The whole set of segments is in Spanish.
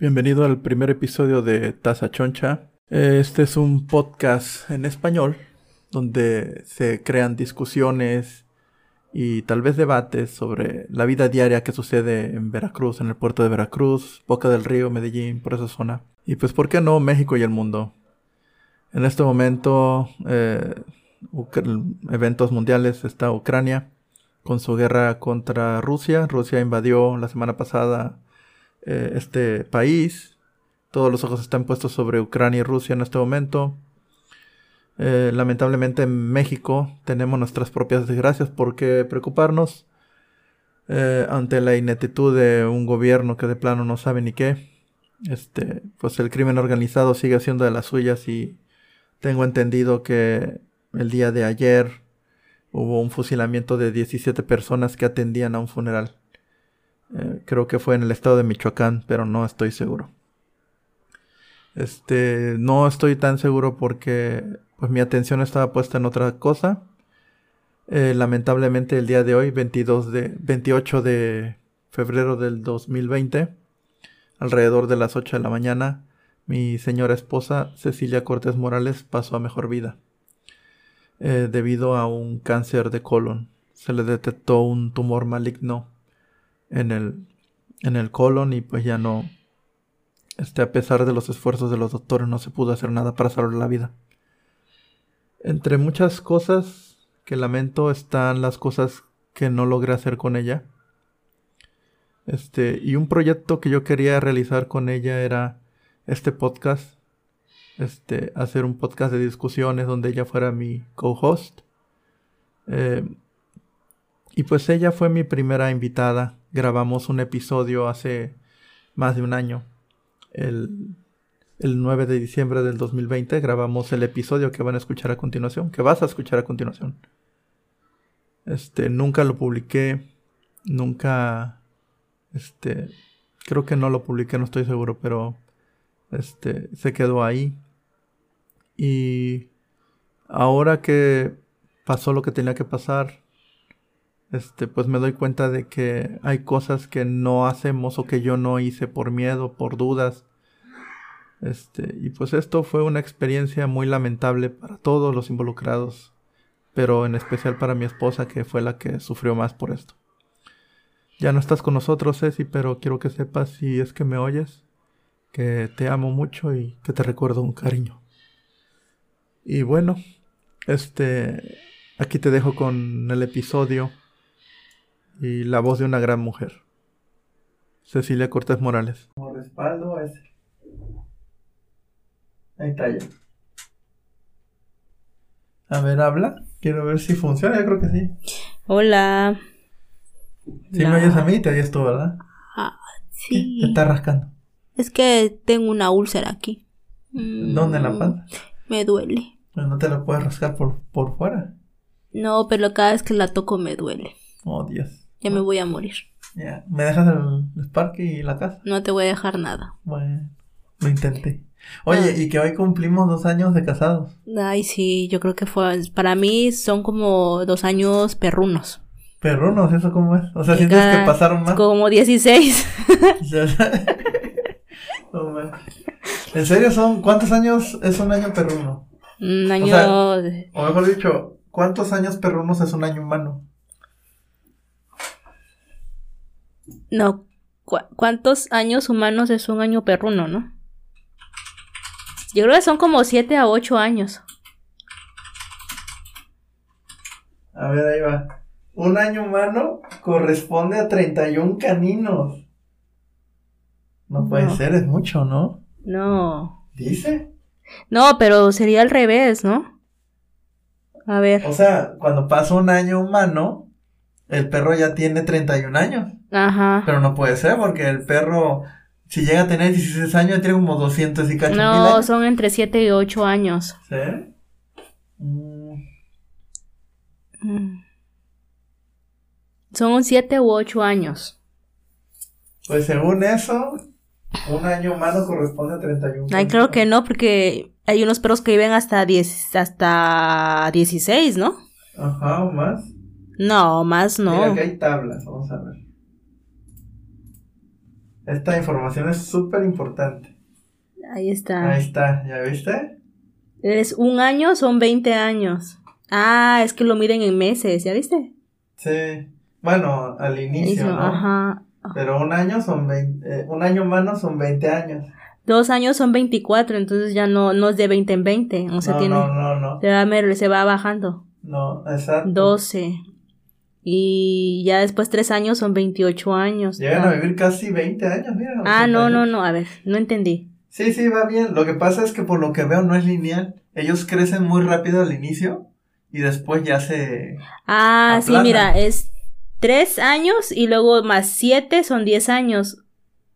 Bienvenido al primer episodio de Taza Choncha. Este es un podcast en español donde se crean discusiones y tal vez debates sobre la vida diaria que sucede en Veracruz, en el puerto de Veracruz, Boca del Río, Medellín, por esa zona. Y pues, ¿por qué no México y el mundo? En este momento, eh, eventos mundiales está Ucrania con su guerra contra Rusia. Rusia invadió la semana pasada eh, este país. Todos los ojos están puestos sobre Ucrania y Rusia en este momento. Eh, lamentablemente en México tenemos nuestras propias desgracias por qué preocuparnos eh, ante la ineptitud de un gobierno que de plano no sabe ni qué. Este, pues el crimen organizado sigue haciendo de las suyas y tengo entendido que el día de ayer hubo un fusilamiento de 17 personas que atendían a un funeral. Eh, creo que fue en el estado de Michoacán, pero no estoy seguro. Este, no estoy tan seguro porque pues mi atención estaba puesta en otra cosa. Eh, lamentablemente el día de hoy, 22 de, 28 de febrero del 2020, alrededor de las 8 de la mañana, mi señora esposa Cecilia Cortés Morales pasó a mejor vida. Eh, debido a un cáncer de colon. Se le detectó un tumor maligno en el, en el colon y pues ya no, este, a pesar de los esfuerzos de los doctores, no se pudo hacer nada para salvar la vida. Entre muchas cosas que lamento están las cosas que no logré hacer con ella. Este, y un proyecto que yo quería realizar con ella era este podcast este, hacer un podcast de discusiones donde ella fuera mi co-host. Eh, y pues ella fue mi primera invitada. Grabamos un episodio hace más de un año. El, el 9 de diciembre del 2020 grabamos el episodio que van a escuchar a continuación, que vas a escuchar a continuación. Este, nunca lo publiqué, nunca, este, creo que no lo publiqué, no estoy seguro, pero, este, se quedó ahí. Y ahora que pasó lo que tenía que pasar, este, pues me doy cuenta de que hay cosas que no hacemos o que yo no hice por miedo, por dudas. Este, y pues esto fue una experiencia muy lamentable para todos los involucrados, pero en especial para mi esposa que fue la que sufrió más por esto. Ya no estás con nosotros, Ceci, pero quiero que sepas si es que me oyes, que te amo mucho y que te recuerdo un cariño. Y bueno, este, aquí te dejo con el episodio y la voz de una gran mujer. Cecilia Cortés Morales. Como respaldo ese. Ahí está ya. A ver, habla. Quiero ver si funciona. Yo creo que sí. Hola. Si me oyes a mí, te oyes tú, ¿verdad? Ah, sí. Te está rascando. Es que tengo una úlcera aquí. ¿Dónde en la panza? Me duele. no te la puedes rascar por, por fuera. No, pero cada vez que la toco me duele. Oh, Dios. Ya me voy a morir. Ya. ¿Me dejas el, Spark y la casa? No te voy a dejar nada. Bueno, lo intenté. Oye, y que hoy cumplimos dos años de casados. Ay, sí, yo creo que fue. Para mí son como dos años perrunos. ¿Perrunos? ¿Eso cómo es? O sea, sientes que pasaron más. Como 16. ¿En serio son? ¿Cuántos años es un año perruno? Un año. O, o mejor dicho, ¿cuántos años perrunos es un año humano? No, ¿cuántos años humanos es un año perruno, no? Yo creo que son como 7 a 8 años. A ver, ahí va. Un año humano corresponde a 31 caninos. No puede ser, es mucho, ¿no? No. ¿Dice? No, pero sería al revés, ¿no? A ver. O sea, cuando pasa un año humano, el perro ya tiene 31 años. Ajá. Pero no puede ser porque el perro, si llega a tener 16 años, tiene como 200 y cacho No, son entre 7 y 8 años. ¿Sí? Mm. Mm. Son 7 u 8 años. Pues según eso, un año humano corresponde a 31. Ay, creo que no, porque hay unos perros que viven hasta 10, hasta 16, ¿no? Ajá, o más. No, más no. Mira, que hay tablas, vamos a ver. Esta información es súper importante. Ahí está. Ahí está, ¿ya viste? Es un año, son 20 años. Ah, es que lo miden en meses, ¿ya viste? Sí. Bueno, al inicio, Eso, ¿no? Ajá. Pero un año son 20, eh, un año humano son 20 años. Dos años son 24, entonces ya no, no es de 20 en 20. O sea, no, tiene. no, no, no. Se, va, se va bajando. No, exacto. 12. Y ya después tres años son 28 años. Llegan Ah. a vivir casi 20 años, mira. Ah, no, 88. no, no, a ver, no entendí. Sí, sí, va bien. Lo que pasa es que por lo que veo no es lineal. Ellos crecen muy rápido al inicio y después ya se... Ah, sí, Aplana. mira, es tres años y luego más siete son 10 años.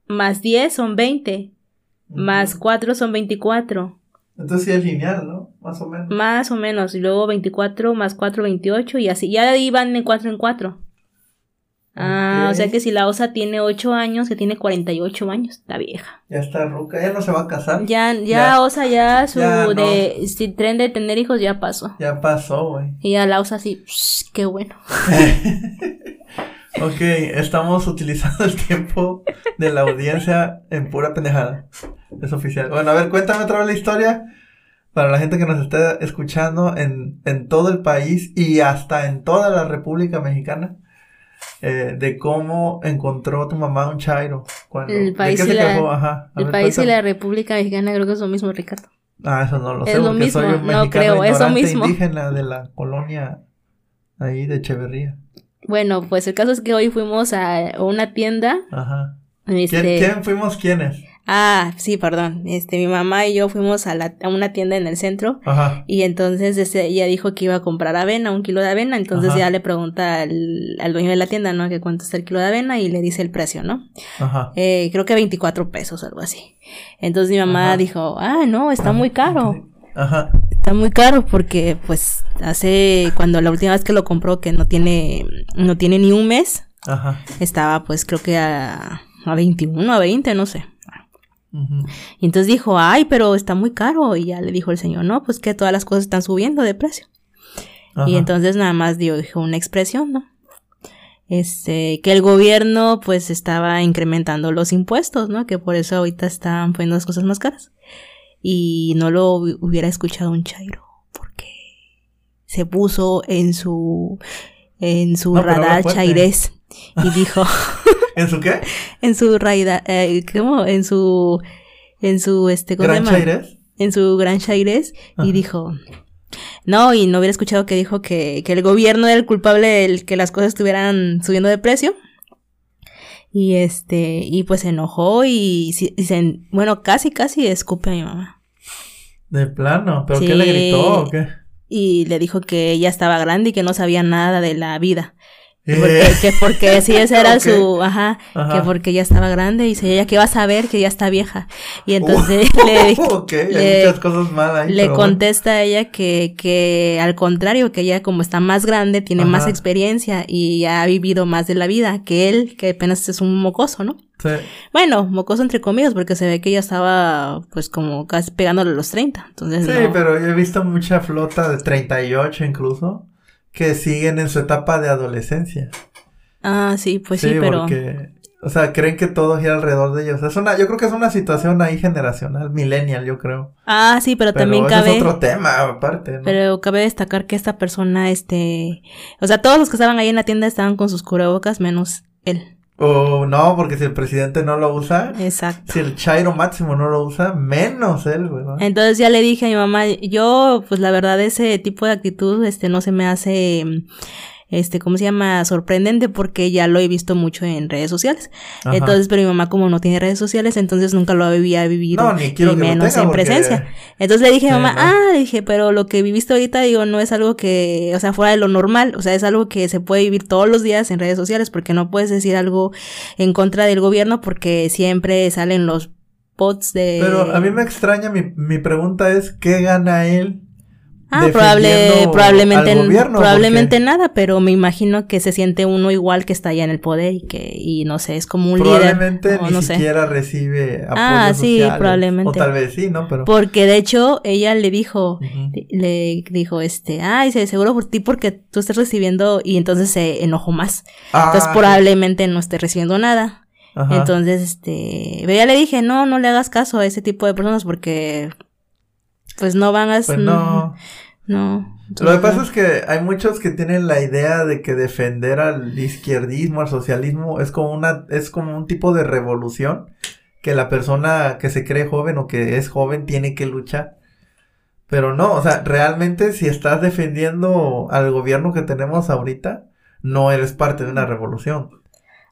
Más 10 son 20. Más Ujú. 4 son 24. Entonces sí es lineal, ¿no? Más o menos. Más o menos. Y luego 24 más 4, 28 y así. Ya de ahí van de 4 en 4. Ah, o sea que si la osa tiene 8 años, que tiene 48 años, está vieja. Ya está ruca, ya no se va a casar. Ya, ya, Ya. osa ya su Ya, no. de si tren de tener hijos ya pasó. Ya pasó, güey. Y ya la osa así, "Psh, qué bueno. Ok, estamos utilizando el tiempo de la audiencia en pura pendejada. Es oficial. Bueno, a ver, cuéntame otra vez la historia para la gente que nos está escuchando en, en todo el país y hasta en toda la República Mexicana. eh, de cómo encontró tu mamá un chairo. Cuando, El ¿de país y la- quejó? Ajá. A El ver, país y cuéntame. la República Mexicana creo que es lo mismo, Ricardo. Ah, eso no lo Es sé, lo porque soy mismo, un no creo, es lo mismo. indígena de la colonia ahí de Echeverría. Bueno, pues el caso es que hoy fuimos a una tienda. Ajá. Este, ¿Quién, quién fuimos quiénes? Ah, sí, perdón. Este, mi mamá y yo fuimos a, la, a una tienda en el centro. Ajá. Y entonces este, ella dijo que iba a comprar avena, un kilo de avena. Entonces Ajá. ya le pregunta al, al dueño de la tienda, ¿no? Que cuánto está el kilo de avena y le dice el precio, ¿no? Ajá. Eh, creo que 24 pesos, algo así. Entonces mi mamá Ajá. dijo, ah, no, está muy caro. Ajá. Está muy caro porque pues hace cuando la última vez que lo compró que no tiene no tiene ni un mes, Ajá. estaba pues creo que a, a 21, a 20, no sé. Y entonces dijo, "Ay, pero está muy caro." Y ya le dijo el señor, "No, pues que todas las cosas están subiendo de precio." Ajá. Y entonces nada más dio dijo una expresión, ¿no? Este, que el gobierno pues estaba incrementando los impuestos, ¿no? Que por eso ahorita están poniendo las cosas más caras. Y no lo hu- hubiera escuchado un chairo, porque se puso en su en su No, radar chairés y dijo ¿En su qué? en su radar eh, ¿cómo? en su en su este ¿cómo se ¿Gran llama? Chaires? en su gran chairés Ajá. y dijo no y no hubiera escuchado que dijo que, que el gobierno era el culpable del que las cosas estuvieran subiendo de precio y este y pues se enojó y, y se bueno casi casi escupe a mi mamá De plano. ¿Pero qué Sí. le gritó o qué? y le dijo que ella estaba grande y que no sabía nada de la vida que Eh. porque, que porque sí esa era su ajá, Ajá. que porque ella estaba grande y dice ella que va a saber que ya está vieja y entonces le ok, hay le- muchas cosas ahí. Le bueno. contesta a ella que, que al contrario, que ella como está más grande, tiene más experiencia y ha vivido más de la vida que él, que apenas es un mocoso, ¿no? Sí. Bueno, mocoso entre comillas, porque se ve que ella estaba pues como casi pegándole a los 30. Entonces, Sí, no. pero yo he visto mucha flota de 38 incluso que siguen en su etapa de adolescencia. Ah, sí, pues sí, pero... porque, o sea, creen que todo gira alrededor de ellos. Es una, yo creo que es una situación ahí generacional, millennial, yo creo. Ah, sí, pero, Pero también cabe... es otro tema aparte, ¿no? Pero cabe destacar que esta persona, este... O sea, todos los que estaban ahí en la tienda estaban con sus cubrebocas, menos él. O no, porque si el presidente no lo usa, Exacto. si el Chairo Máximo no lo usa, menos él, ¿verdad? Entonces ya le dije a mi mamá, yo, pues la verdad, ese tipo de actitud, este, no se me hace, este, ¿cómo se llama? Sorprendente porque ya lo he visto mucho en redes sociales. Ajá. Entonces, pero mi mamá como no tiene redes sociales, entonces nunca lo había vivido. No, ni quiero y que lo menos tenga en porque- presencia. Entonces le dije a Sí, mamá, no. ah, le dije, pero lo que viviste ahorita, digo, no es algo que, o sea, fuera de lo normal, o sea, es algo que se puede vivir todos los días en redes sociales porque no puedes decir algo en contra del gobierno porque siempre salen los posts de... Pero a mí me extraña, mi, mi pregunta es, ¿qué gana él? Ah, probable, probablemente, al gobierno? probablemente Porque nada, pero me imagino que se siente uno igual que está allá en el poder y que, y no sé, es como un líder. Probablemente ni no sé. siquiera recibe apoyos Ah, sí, sociales. probablemente. O tal vez sí, ¿no? Pero... Porque de hecho, ella le dijo, le dijo, este, ay, se seguro por ti porque tú estás recibiendo, y entonces se enojó más. Ah, Entonces probablemente no esté recibiendo nada. Ajá. Entonces, este, pero ya le dije, no, no le hagas caso a ese tipo de personas porque, pues no van a... Pues no. No. Lo que pasa es que hay muchos que tienen la idea de que defender al izquierdismo, al socialismo, es como una, es como un tipo de revolución que la persona que se cree joven o que es joven tiene que luchar. Pero no, o sea, realmente si estás defendiendo al gobierno que tenemos ahorita, no eres parte de una revolución.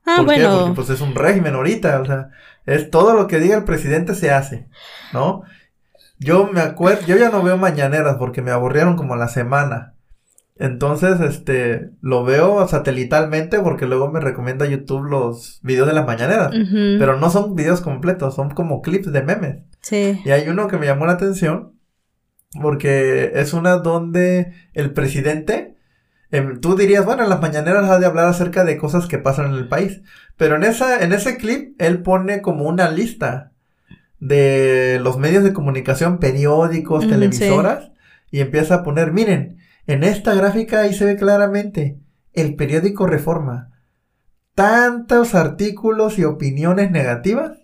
Ah, ¿Por qué? bueno. Porque pues es un régimen ahorita, o sea, es todo lo que diga el presidente se hace, ¿no? Yo me acuerdo, yo ya no veo mañaneras porque me aburrieron como la semana. Entonces, este, lo veo satelitalmente porque luego me recomienda YouTube los videos de las mañaneras. Pero no son videos completos, son como clips de memes. Sí. Y hay uno que me llamó la atención porque es una donde el presidente, em, tú dirías, bueno, en las mañaneras ha de hablar acerca de cosas que pasan en el país, pero en esa, en ese clip él pone como una lista de los medios de comunicación, periódicos, televisoras, y empieza a poner, miren, en esta gráfica ahí se ve claramente el periódico Reforma. Tantos artículos y opiniones negativas,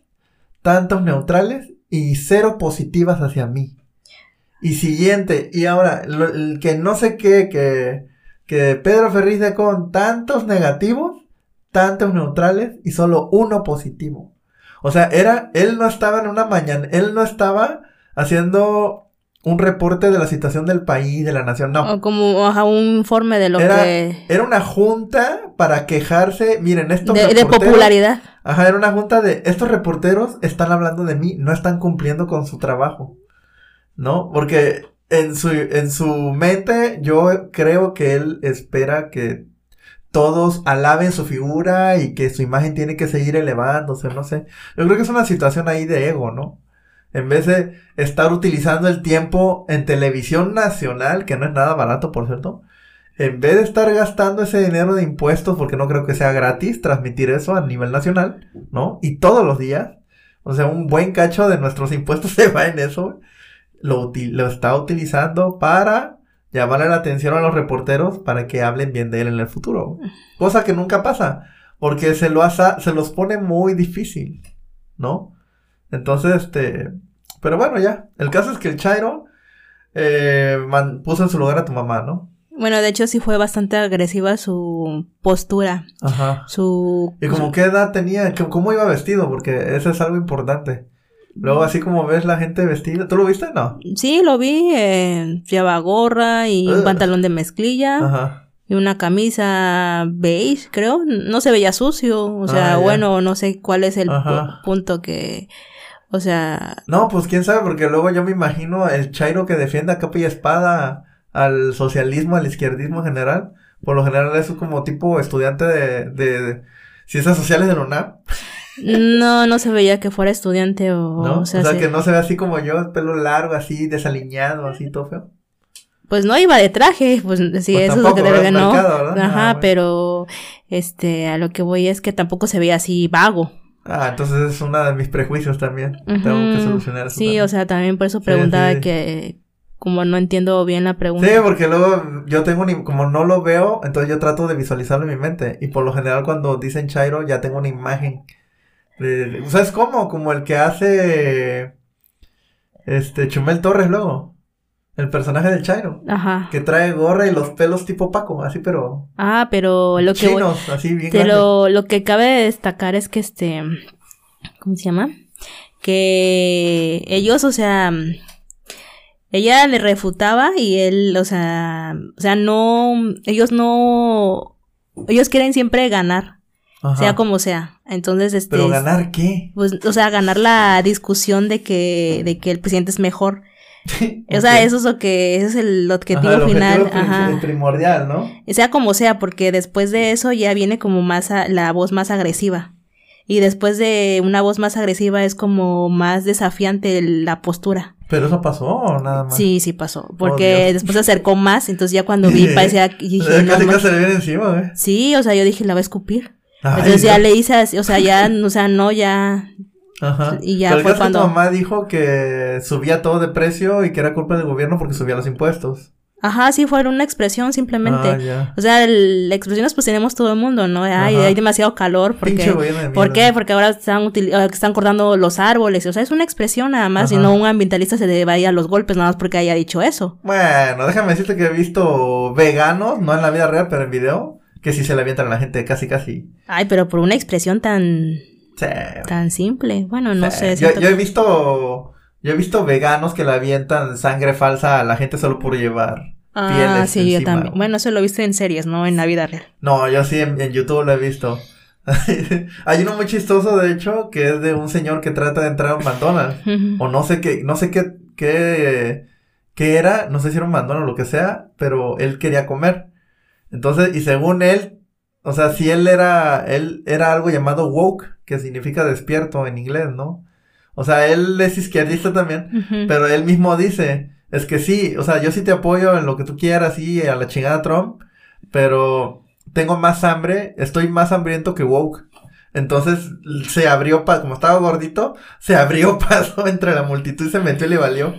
tantos neutrales y cero positivas hacia mí. Y siguiente, y ahora, lo- el que no sé qué, que, que Pedro Ferriz de con tantos negativos, tantos neutrales y solo uno positivo. O sea, era, él no estaba en una mañana, él no estaba haciendo un reporte de la situación del país, de la nación, no. O como ajá, un informe de lo Era, que... era una junta para quejarse, miren, estos De, de reporteros- popularidad. Ajá, era una junta de estos reporteros están hablando de mí, no están cumpliendo con su trabajo. ¿No? Porque en su, en su mente yo creo que él espera que todos alaben su figura y que su imagen tiene que seguir elevándose, no sé. Yo creo que es una situación ahí de ego, ¿no? En vez de estar utilizando el tiempo en televisión nacional, que no es nada barato, por cierto, en vez de estar gastando ese dinero de impuestos, porque no creo que sea gratis transmitir eso a nivel nacional, ¿no? Y todos los días, o sea, un buen cacho de nuestros impuestos se va en eso, lo, está utilizando para llamarle la atención a los reporteros para que hablen bien de él en el futuro. Cosa que nunca pasa, porque se, lo asa- se los pone muy difícil, ¿no? Entonces, este, pero bueno, ya, el caso es que el Chairo eh, man- puso en su lugar a tu mamá, ¿no? Bueno, de hecho sí fue bastante agresiva su postura. Ajá. Su... ¿Y como qué edad tenía? ¿Qué- ¿Cómo iba vestido? Porque eso es algo importante. Luego, así como ves la gente vestida. ¿Tú lo viste? No. Sí, lo vi. eh, lleva gorra y un pantalón de mezclilla. Ajá. Y una camisa beige, creo. No se veía sucio. O sea, Ah, bueno, no sé cuál es el Ajá. punto que... O sea... No, pues quién sabe, porque luego yo me imagino el Chairo que defiende a capa y espada al socialismo, al izquierdismo en general. Por lo general es como tipo estudiante de, de, de ciencias sociales de la UNAM, No, no se veía que fuera estudiante o... ¿no? o sea, o sea se- que no se ve así como yo, el pelo largo, así, desaliñado, así, todo feo. Pues no iba de traje, pues sí, Pues eso es lo que debe ¿verdad? no. Ajá, Ah, pero este, a lo que voy es que tampoco se veía así vago. Ah, entonces es uno de mis prejuicios también. Tengo que solucionar eso. Sí, también. o sea, también por eso Sí, preguntaba sí. que como no entiendo bien la pregunta. Sí, porque luego yo tengo ni, como no lo veo, entonces yo trato de visualizarlo en mi mente. Y por lo general cuando dicen Chairo ya tengo una imagen. ¿Sabes cómo? Como el que hace este Chumel Torres luego. El personaje del Chairo. Ajá. Que trae gorra y los pelos tipo Paco, así pero Ah, pero lo que chinos, así bien lo, lo que cabe destacar es que este, ¿cómo se llama? Que ellos, o sea, ella le refutaba y él, o sea, o sea, no, ellos no, ellos quieren siempre ganar, Ajá. sea como sea. Entonces, este, Pero ganar qué? pues, o sea, ganar la discusión de que, de que el presidente es mejor. O sea, eso es lo que, ese es el objetivo Ajá, el final. prim- Ajá. el primordial, ¿no? Sea como sea, porque después de eso ya viene como más a- la voz más agresiva. Y después de una voz más agresiva es como más desafiante la postura. Pero eso pasó ¿o nada más. Sí, sí pasó. Porque Dios. después se acercó más, entonces ya cuando vi parecía... dije, Casi no, casi le viene encima, güey. sí, o sea, yo dije, la va a escupir. Entonces ya le hice así, o sea, ya, o sea, no, ya... Ajá. Y ya Pero fue que cuando- tu mamá dijo que subía todo de precio y que era culpa del gobierno porque subía los impuestos. Ajá, sí, fue una expresión simplemente. Ah. O sea, el- expresiones pues tenemos todo el mundo, ¿no? Ay, hay demasiado calor porque... Pinche gobierno de ¿Por qué? Porque ahora están, util- están cortando los árboles. O sea, es una expresión nada más. Y Ajá. no un ambientalista se debe ir a los golpes nada más porque haya dicho eso. Bueno, déjame decirte que he visto veganos, no en la vida real, pero en video, que sí se le avientan a la gente casi, casi. Ay, pero por una expresión tan, Sí. tan simple. Bueno, no Sí. sé. Yo, yo he visto, yo he visto veganos que le avientan sangre falsa a la gente solo por llevar Ah, pieles sí, yo encima. también. Bueno, eso lo he visto en series, no en la vida real. No, yo sí en, en YouTube lo he visto. Hay uno muy chistoso, de hecho, que es de un señor que trata de entrar a un McDonald's. o no sé qué, no sé qué, qué, qué era, no sé si era un McDonald's o lo que sea, pero él quería comer. Entonces, y según él, o sea, si él era, él era algo llamado woke, que significa despierto en inglés, ¿no? O sea, él es izquierdista también, pero él mismo dice, es que sí, o sea, yo sí te apoyo en lo que tú quieras, sí, a la chingada Trump, pero tengo más hambre, estoy más hambriento que woke. Entonces se abrió, pa como estaba gordito, se abrió paso entre la multitud y se metió y le valió.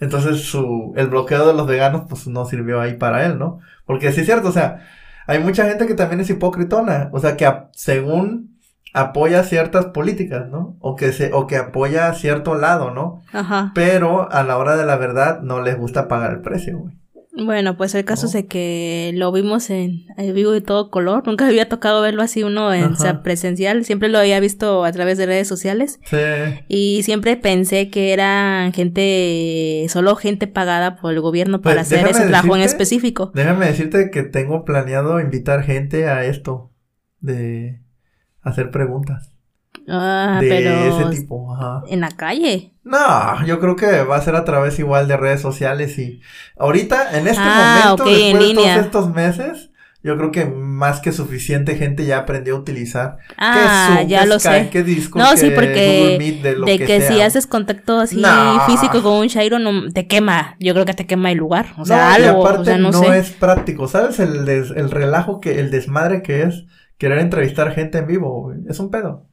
Entonces su, el bloqueo de los veganos pues no sirvió ahí para él, ¿no? Porque sí es cierto, o sea, hay mucha gente que también es hipocritona, o sea, que a- según apoya ciertas políticas, ¿no? O que se, o que apoya cierto lado, ¿no? Ajá. Pero a la hora de la verdad no les gusta pagar el precio, güey. Bueno, pues el caso es de que lo vimos en, en vivo de todo color. Nunca había tocado verlo así uno en Ajá. o sea, presencial. Siempre lo había visto a través de redes sociales. Sí. Y siempre pensé que era gente, solo gente pagada por el gobierno para Pues, hacer déjame ese trabajo en específico. Déjame decirte que tengo planeado invitar gente a esto de hacer preguntas Ah, de pero ese tipo, ajá. en la calle. No, yo creo que va a ser a través igual de redes sociales y ahorita en este Ah, momento ok, en después de línea. todos estos meses yo creo que más que suficiente gente ya aprendió a utilizar Ah, que Zoom, ya que lo Skype, sé. que Discord, No, que sí, porque Meet, de lo de que, que, si haces contacto así No. físico con un Shairo, no, te quema. Yo creo que te quema el lugar. O sea, no, y algo. aparte o sea, no, no, sé. es práctico, ¿sabes? El, des- el relajo que, el desmadre que es querer entrevistar gente en vivo, es un pedo.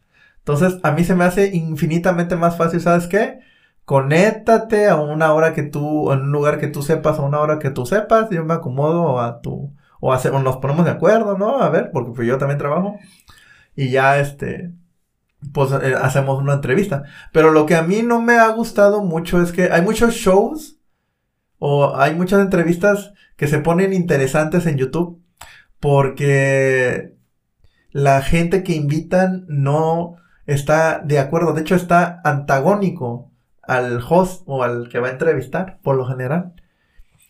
Entonces, a mí se me hace infinitamente más fácil, ¿sabes qué? Conéctate a una hora que tú, en un lugar que tú sepas, a una hora que tú sepas, yo me acomodo a tu, o, hace- nos ponemos de acuerdo, ¿no? A ver, porque pues yo también trabajo. Y ya, este, pues eh, hacemos una entrevista. Pero lo que a mí no me ha gustado mucho es que hay muchos shows o hay muchas entrevistas que se ponen interesantes en YouTube porque la gente que invitan no está de acuerdo, de hecho está antagónico al host o al que va a entrevistar, por lo general.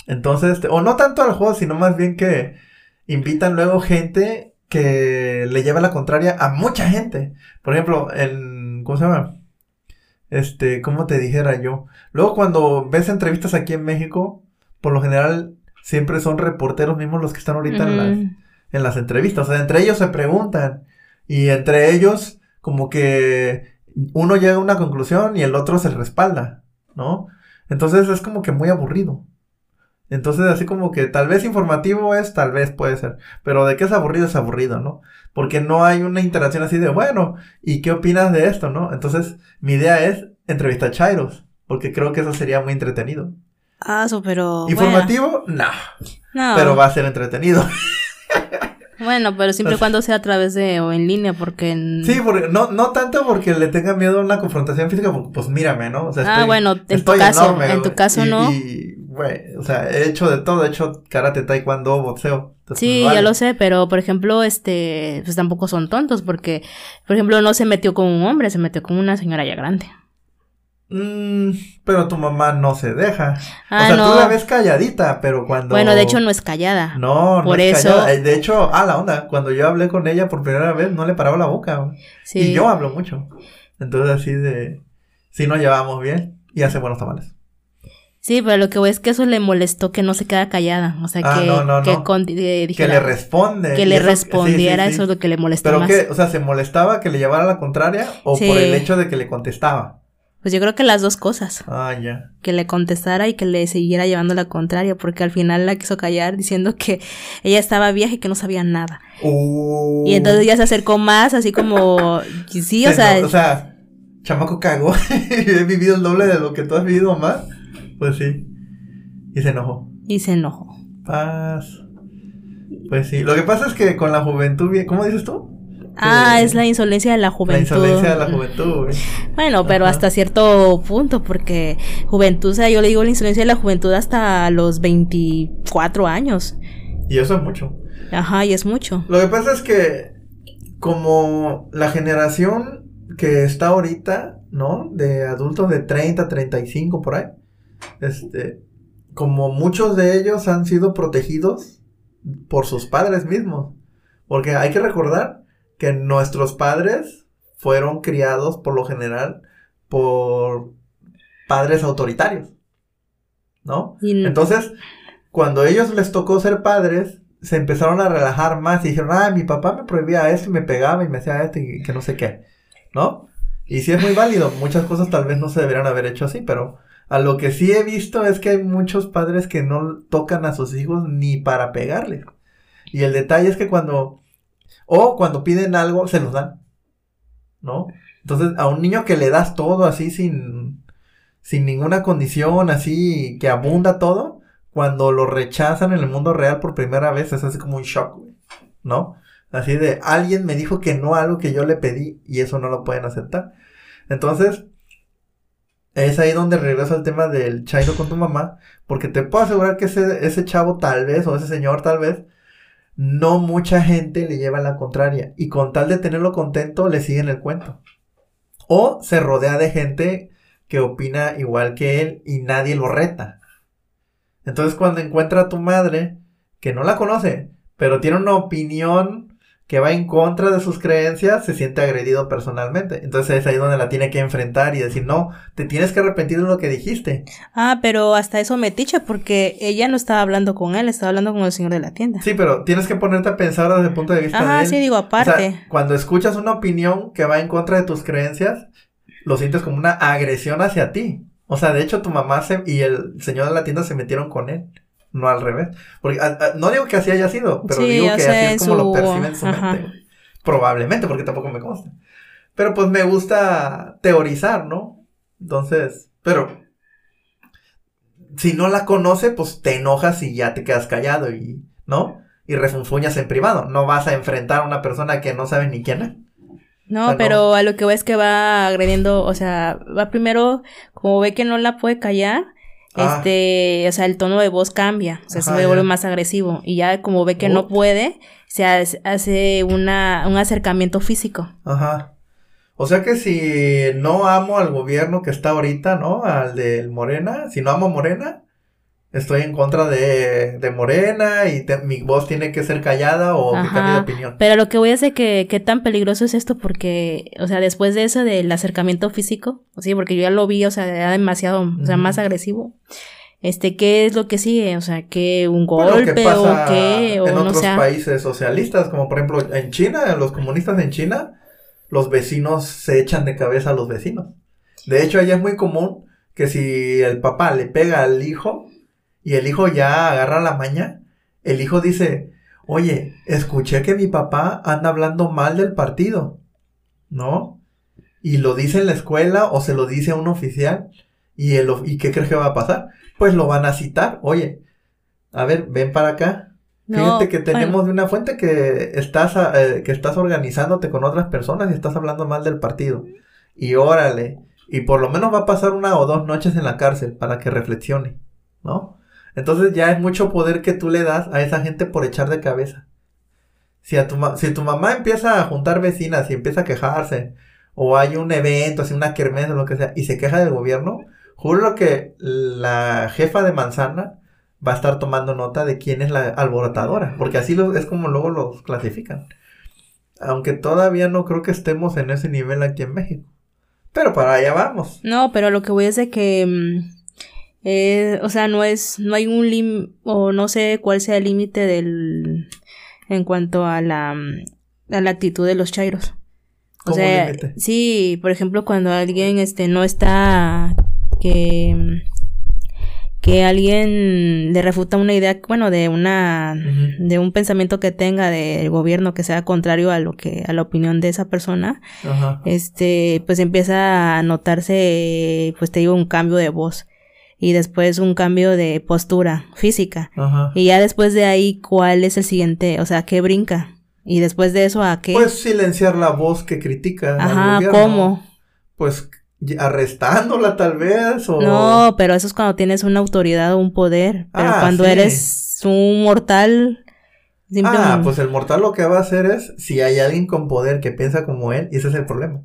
Entonces, este, o no tanto al host, sino más bien que invitan luego gente que le lleva la contraria a mucha gente. Por ejemplo, en, ¿cómo se llama? Este, ¿cómo te dijera yo? Luego cuando ves entrevistas aquí en México, por lo general siempre son reporteros mismos los que están ahorita en las, en las entrevistas. O sea, entre ellos se preguntan. Y entre ellos, como que uno llega a una conclusión y el otro se respalda, ¿no? Entonces es como que muy aburrido. Entonces, así como que tal vez informativo es, tal vez puede ser. Pero de que es aburrido, es aburrido, ¿no? Porque no hay una interacción así de, bueno, ¿y qué opinas de esto, no? Entonces, mi idea es entrevistar a Chairos. Porque creo que eso sería muy entretenido. Ah, eso, pero. bueno. Informativo, no. No. Pero va a ser entretenido. Bueno, pero siempre y Pues- cuando sea a través de o en línea, porque. en- Sí, porque no, no tanto porque le tenga miedo a una confrontación física, porque, pues mírame, ¿no? O sea, Ah, bueno, en tu caso, enorme, en tu caso Y- no. Y, güey, o sea, he hecho de todo, he hecho karate, taekwondo, boxeo. Entonces, Sí, vale. ya lo sé, pero por ejemplo, este, pues tampoco son tontos, porque, por ejemplo, no se metió con un hombre, se metió con una señora ya grande. Mm, pero tu mamá no se deja. Ah, o sea, no. tú la ves calladita, pero cuando... Bueno, de hecho no es callada. No, no por es eso- callada. Eh, De hecho, ah, la onda, cuando yo hablé con ella por primera vez, no le paraba la boca. Sí. Y yo hablo mucho. Entonces, así de... Sí nos llevamos bien y hace buenos tamales. Sí, pero lo que voy es que eso le molestó que no se queda callada. O sea, Ah, que, no, no, que, con- eh, Que le responde. que le eso- respondiera, sí, eso es lo que le molestó Pero más. que, o sea, ¿se molestaba que le llevara la contraria o por el hecho de que le contestaba? Pues yo creo que las dos cosas. Ah, ya. Que le contestara y que le siguiera llevando la contraria, porque al final la quiso callar diciendo que ella estaba vieja y que no sabía nada. Uh, Y entonces ya se acercó más, así como, sí, o se sea, no- o sea, chamaco cagó. He vivido el doble de lo que tú has vivido más. Pues sí. Y se enojó. Y se enojó. Paz. Pues sí, lo que pasa es que con la juventud, ¿cómo dices tú? Ah, es la insolencia de la juventud. La insolencia de la juventud, Bueno, pero hasta cierto punto, porque juventud, o sea, yo le digo la insolencia de la juventud hasta los 24 años. Y eso es mucho. Ajá, y es mucho. Lo que pasa es que como la generación que está ahorita, ¿no? De adultos de 30, 35 por ahí. Este, como muchos de ellos han sido protegidos por sus padres mismos. Porque hay que recordar que nuestros padres fueron criados por lo general por padres autoritarios. ¿No? Entonces, cuando ellos les tocó ser padres, se empezaron a relajar más y dijeron, ah, mi papá me prohibía esto y me pegaba y me hacía esto y que no sé qué, ¿no? Y sí es muy válido, muchas cosas tal vez no se deberían haber hecho así, pero a lo que sí he visto es que hay muchos padres que no tocan a sus hijos ni para pegarles. Y el detalle es que cuando, o cuando piden algo, se los dan, ¿no? Entonces, a un niño que le das todo así sin, sin ninguna condición, así que abunda todo, cuando lo rechazan en el mundo real por primera vez, es así como un shock, ¿no? Así de, alguien me dijo que no algo que yo le pedí y eso no lo pueden aceptar. Entonces, es ahí donde regreso al tema del chairo con tu mamá, porque te puedo asegurar que ese, ese chavo tal vez, o ese señor tal vez, no mucha gente le lleva la contraria. Y con tal de tenerlo contento, le siguen el cuento. O se rodea de gente que opina igual que él y nadie lo reta. Entonces cuando encuentra a tu madre, que no la conoce, pero tiene una opinión que va en contra de sus creencias, se siente agredido personalmente. Entonces es ahí donde la tiene que enfrentar y decir, no, te tienes que arrepentir de lo que dijiste. Ah, pero hasta eso me ticha porque ella no estaba hablando con él, estaba hablando con el señor de la tienda. Sí, pero tienes que ponerte a pensar desde el punto de vista de él. sí, digo, aparte. cuando escuchas una opinión que va en contra de tus creencias, lo sientes como una agresión hacia ti. O sea, de hecho tu mamá se, y el señor de la tienda se metieron con él no al revés. Porque no digo que así haya sido, pero digo que así es como lo perciben en su mente. Probablemente, porque tampoco me consta. Pero pues me gusta teorizar, ¿no? Entonces, pero si no la conoce, pues te enojas y ya te quedas callado y, ¿no? Y refunfuñas en privado. No vas a enfrentar a una persona que no sabe ni quién es. No, pero a lo que ves que va agrediendo, o sea, va primero, como ve que no la puede callar, Ah. Este, o sea, el tono de voz cambia, o sea, se vuelve más agresivo. Y ya como ve que no puede, se hace una, un acercamiento físico. Ajá. O sea que si no amo al gobierno que está ahorita, ¿no? Al del Morena, si no amo a Morena, estoy en contra de, de Morena y mi voz tiene que ser callada o que cambie de opinión. Pero lo que voy a decir que qué tan peligroso es esto porque, o sea, después de eso del acercamiento físico, o sí, porque yo ya lo vi, o sea, era demasiado, o sea, más agresivo. Este, ¿qué es lo que sigue? O sea, que un golpe o qué o en otros países socialistas, como por ejemplo en China, los comunistas en China, los vecinos se echan de cabeza a los vecinos. De hecho, allá es muy común que si el papá le pega al hijo, y el hijo ya agarra la maña, el hijo dice, oye, escuché que mi papá anda hablando mal del partido, ¿no? Y lo dice en la escuela o se lo dice a un oficial. ¿Y, el, ¿Y qué crees que va a pasar? Pues lo van a citar. Oye, a ver, ven para acá. Fíjate que tenemos de una fuente que estás, eh, que estás organizándote con otras personas y estás hablando mal del partido. Y órale. Y por lo menos va a pasar una o dos noches en la cárcel para que reflexione, ¿no? Entonces ya es mucho poder que tú le das a esa gente por echar de cabeza. Si, a tu, si tu mamá empieza a juntar vecinas y empieza a quejarse, o hay un evento, así una kermés o lo que sea, y se queja del gobierno, juro que la jefa de manzana va a estar tomando nota de quién es la alborotadora, porque así es como luego los clasifican. Aunque todavía no creo que estemos en ese nivel aquí en México. Pero para allá vamos. No, pero lo que voy es que mm, eh, o sea, no es, no hay un límite, o no sé cuál sea el límite del, en cuanto a la, a la actitud de los chairos. O sea, sí, por ejemplo, cuando alguien, este, no está, que, que alguien le refuta una idea, bueno, de una, de un pensamiento que tenga del gobierno que sea contrario a lo que, a la opinión de esa persona, este, pues empieza a notarse, pues te digo, un cambio de voz y después un cambio de postura física. Y ya después de ahí, ¿cuál es el siguiente? O sea, ¿qué brinca? Y después de eso, ¿a qué? Pues silenciar la voz que critica. Ajá, ¿cómo? Pues arrestándola tal vez o... No, pero eso es cuando tienes una autoridad o un poder. Pero ah, cuando eres un mortal... Ah, pues el mortal lo que va a hacer es, si hay alguien con poder que piensa como él, y ese es el problema,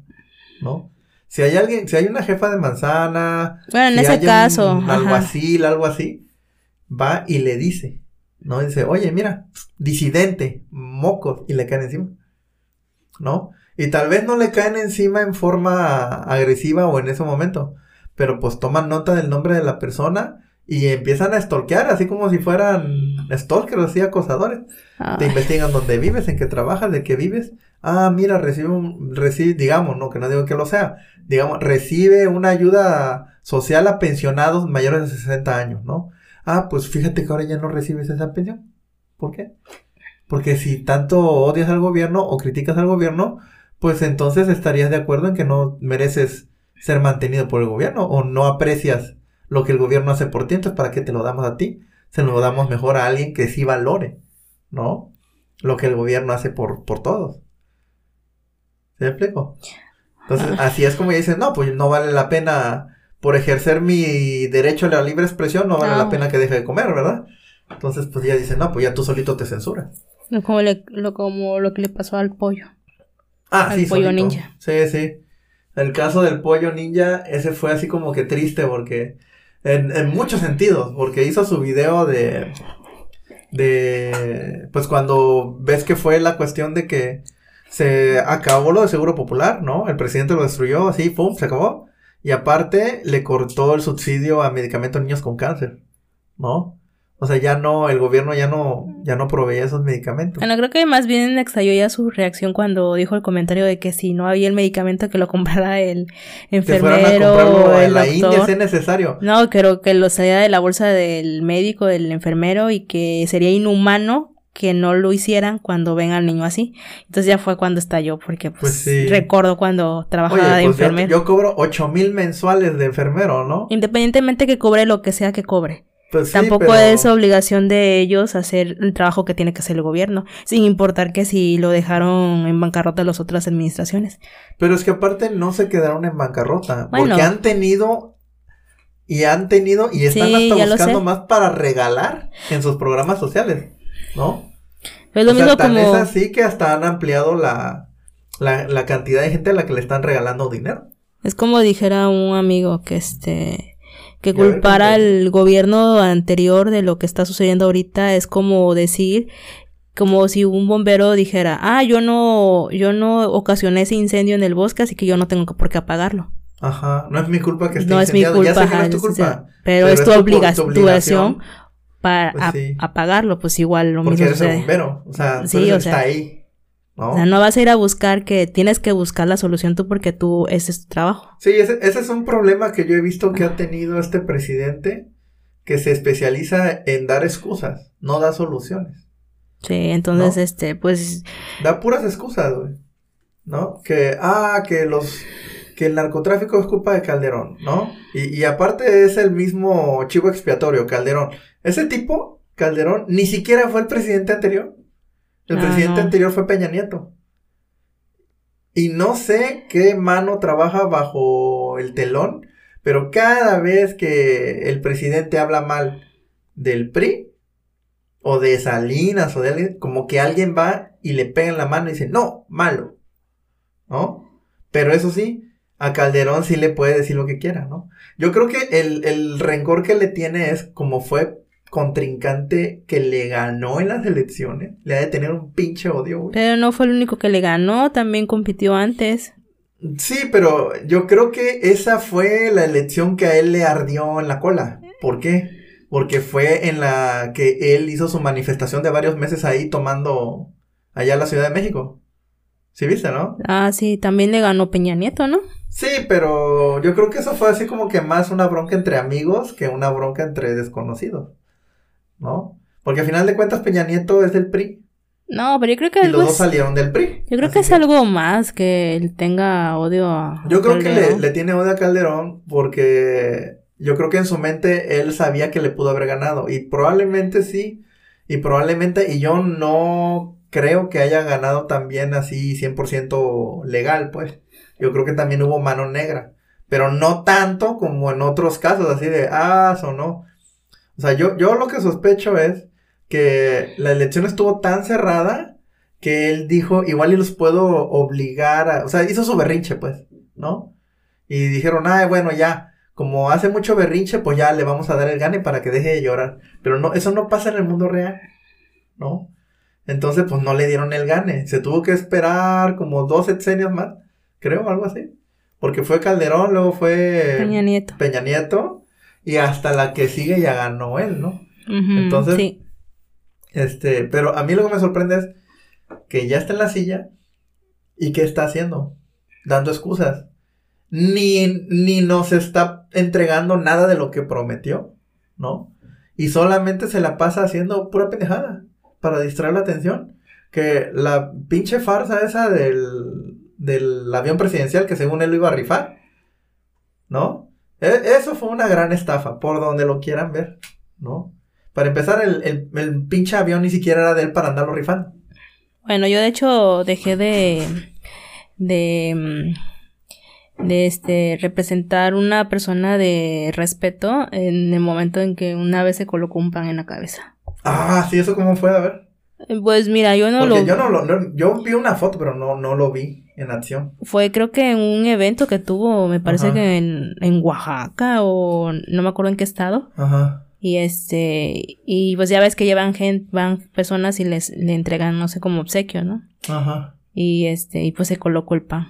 ¿no? Si hay alguien, si hay una jefa de manzana... Bueno, en ese caso... Un alguacil, algo así, va y le dice, ¿no? Dice, oye, mira, disidente, mocos, y le caen encima, ¿no? Y tal vez no le caen encima en forma agresiva o en ese momento, pero pues toman nota del nombre de la persona y empiezan a stalkear, así como si fueran stalkers, así acosadores. Te investigan dónde vives, en qué trabajas, de qué vives. Ah, mira, recibe un, recibe, digamos, no, que no digo que lo sea, digamos, recibe una ayuda social a pensionados mayores de 60 años, ¿no? Ah, pues fíjate que ahora ya no recibes esa pensión. ¿Por qué? Porque si tanto odias al gobierno o criticas al gobierno, pues entonces estarías de acuerdo en que no mereces ser mantenido por el gobierno o no aprecias lo que el gobierno hace por ti, entonces ¿para qué te lo damos a ti? Se lo damos mejor a alguien que sí valore, ¿no? Lo que el gobierno hace por, por todos. ¿Se explico? Entonces, ah. así es como dicen, no, pues no vale la pena, por ejercer mi derecho a la libre expresión, no vale la pena que deje de comer, ¿verdad? Entonces, pues ya dicen, no, pues ya tú solito te censuras. Como, lo, como lo que le pasó al pollo. Ah, sí, pollo ninja. Sí, sí. El caso del pollo ninja, ese fue así como que triste porque en, en muchos sentidos, porque hizo su video de de pues cuando ves que fue la cuestión de que se acabó lo de Seguro Popular, ¿no? El presidente lo destruyó, así, pum, se acabó. Y aparte le cortó el subsidio a medicamentos a niños con cáncer, ¿no? O sea, ya no, el gobierno ya no, ya no proveía esos medicamentos. Bueno, creo que más bien extrañó ya su reacción cuando dijo el comentario de que si no había el medicamento que lo comprara el enfermero o el en la India es necesario. No, creo que lo salía de la bolsa del médico, del enfermero y que sería inhumano que no lo hicieran cuando ven al niño así. Entonces ya fue cuando estalló, porque pues, pues recuerdo cuando trabajaba de pues enfermero. Yo, yo, cobro ocho mil mensuales de enfermero, ¿no? Independientemente que cobre lo que sea que cobre. Pues Tampoco es obligación de ellos hacer el trabajo que tiene que hacer el gobierno, sin importar que si lo dejaron en bancarrota las otras administraciones. Pero es que aparte no se quedaron en bancarrota, porque han tenido y han tenido y están hasta buscando más para regalar en sus programas sociales, ¿no? Es lo mismo como... es así que hasta han ampliado la, la, la cantidad de gente a la que le están regalando dinero. Es como dijera un amigo que este que culpar al gobierno anterior de lo que está sucediendo ahorita es como decir como si un bombero dijera, ah, yo no, yo no ocasioné ese incendio en el bosque, así que yo no tengo por qué apagarlo. Ajá, no es mi culpa que esté No es mi culpa, ya no es tu culpa. pero, es, tu, obligación, para pues apagarlo, pues igual lo Porque mismo eres bombero, o sea, sí, o sea, está ahí. ¿no? O sea, no vas a ir a buscar que tienes que buscar la solución tú porque tú, ese es tu trabajo. Sí, ese, ese es un problema que yo he visto que ha tenido este presidente que se especializa en dar excusas, no da soluciones. Sí, entonces, este, pues... Da puras excusas, güey. ¿No? Que, ah, que los, que el narcotráfico es culpa de Calderón, ¿no? Y, y aparte es el mismo chivo expiatorio, Calderón. Ese tipo, Calderón, ni siquiera fue el presidente anterior. El presidente anterior fue Peña Nieto. Y no sé qué mano trabaja bajo el telón, pero cada vez que el presidente habla mal del PRI, o de Salinas, o de alguien, como que alguien va y le pega en la mano y dice, no, malo. ¿No? Pero eso sí, a Calderón sí le puede decir lo que quiera, ¿no? Yo creo que el, el rencor que le tiene es como fue contrincante que le ganó en las elecciones, le ha de tener un pinche odio, güey. Pero no fue el único que le ganó, también compitió antes. Sí, pero yo creo que esa fue la elección que a él le ardió en la cola. ¿Por qué? Porque fue en la que él hizo su manifestación de varios meses ahí tomando allá en la Ciudad de México. ¿Sí viste, no? Ah, sí, también le ganó Peña Nieto, ¿no? Sí, pero yo creo que eso fue así como que más una bronca entre amigos que una bronca entre desconocidos. ¿no? Porque al final de cuentas Peña Nieto es del PRI. No, pero yo creo que y los dos salieron del PRI. Yo creo que es algo más que él tenga odio a Yo creo que le, tiene odio a Calderón porque Yo creo que en su mente él sabía que le pudo haber ganado. Y probablemente sí. Y probablemente, y yo no creo que haya ganado también así 100% legal, pues. Yo creo que también hubo mano negra. Pero no tanto como en otros casos, así de, ah, o no. O sea, yo, yo lo que sospecho es que la elección estuvo tan cerrada que él dijo, igual y los puedo obligar a, o sea, hizo su berrinche, pues, ¿no? Y dijeron, ay, bueno, ya, como hace mucho berrinche, pues ya le vamos a dar el gane para que deje de llorar. Pero no, eso no pasa en el mundo real, ¿no? Entonces, pues no le dieron el gane. Se tuvo que esperar como dos sexenios más, creo, algo así. Porque fue Calderón, luego fue Peña Nieto. Peña Nieto, y hasta la que sigue ya ganó él, ¿no? Entonces, sí. este, pero a mí lo que me sorprende es que ya está en la silla y ¿qué está haciendo? Dando excusas. Ni, ni nos está entregando nada de lo que prometió, ¿no? Y solamente se la pasa haciendo pura pendejada para distraer la atención. Que la pinche farsa esa del, del avión presidencial que según él lo iba a rifar, ¿no? E- eso fue una gran estafa, por donde lo quieran ver, ¿no? Para empezar, el, el, el pinche avión ni siquiera era de él para andarlo rifando. Bueno, yo de hecho dejé de de mm, de este representar una persona de respeto en el momento en que una vez se colocó un pan en la cabeza. Ah, sí, eso cómo fue, a ver. Pues mira, yo no Porque lo yo no lo, no- yo vi una foto, pero no, no lo vi en acción. fue creo que en un evento que tuvo, me parece Ajá. que en, en Oaxaca o no me acuerdo en qué estado. Ajá. Y este, y pues ya ves que llevan gente, van personas y les le entregan, no sé, como obsequio, ¿no? Ajá. Y este, y pues se colocó el pan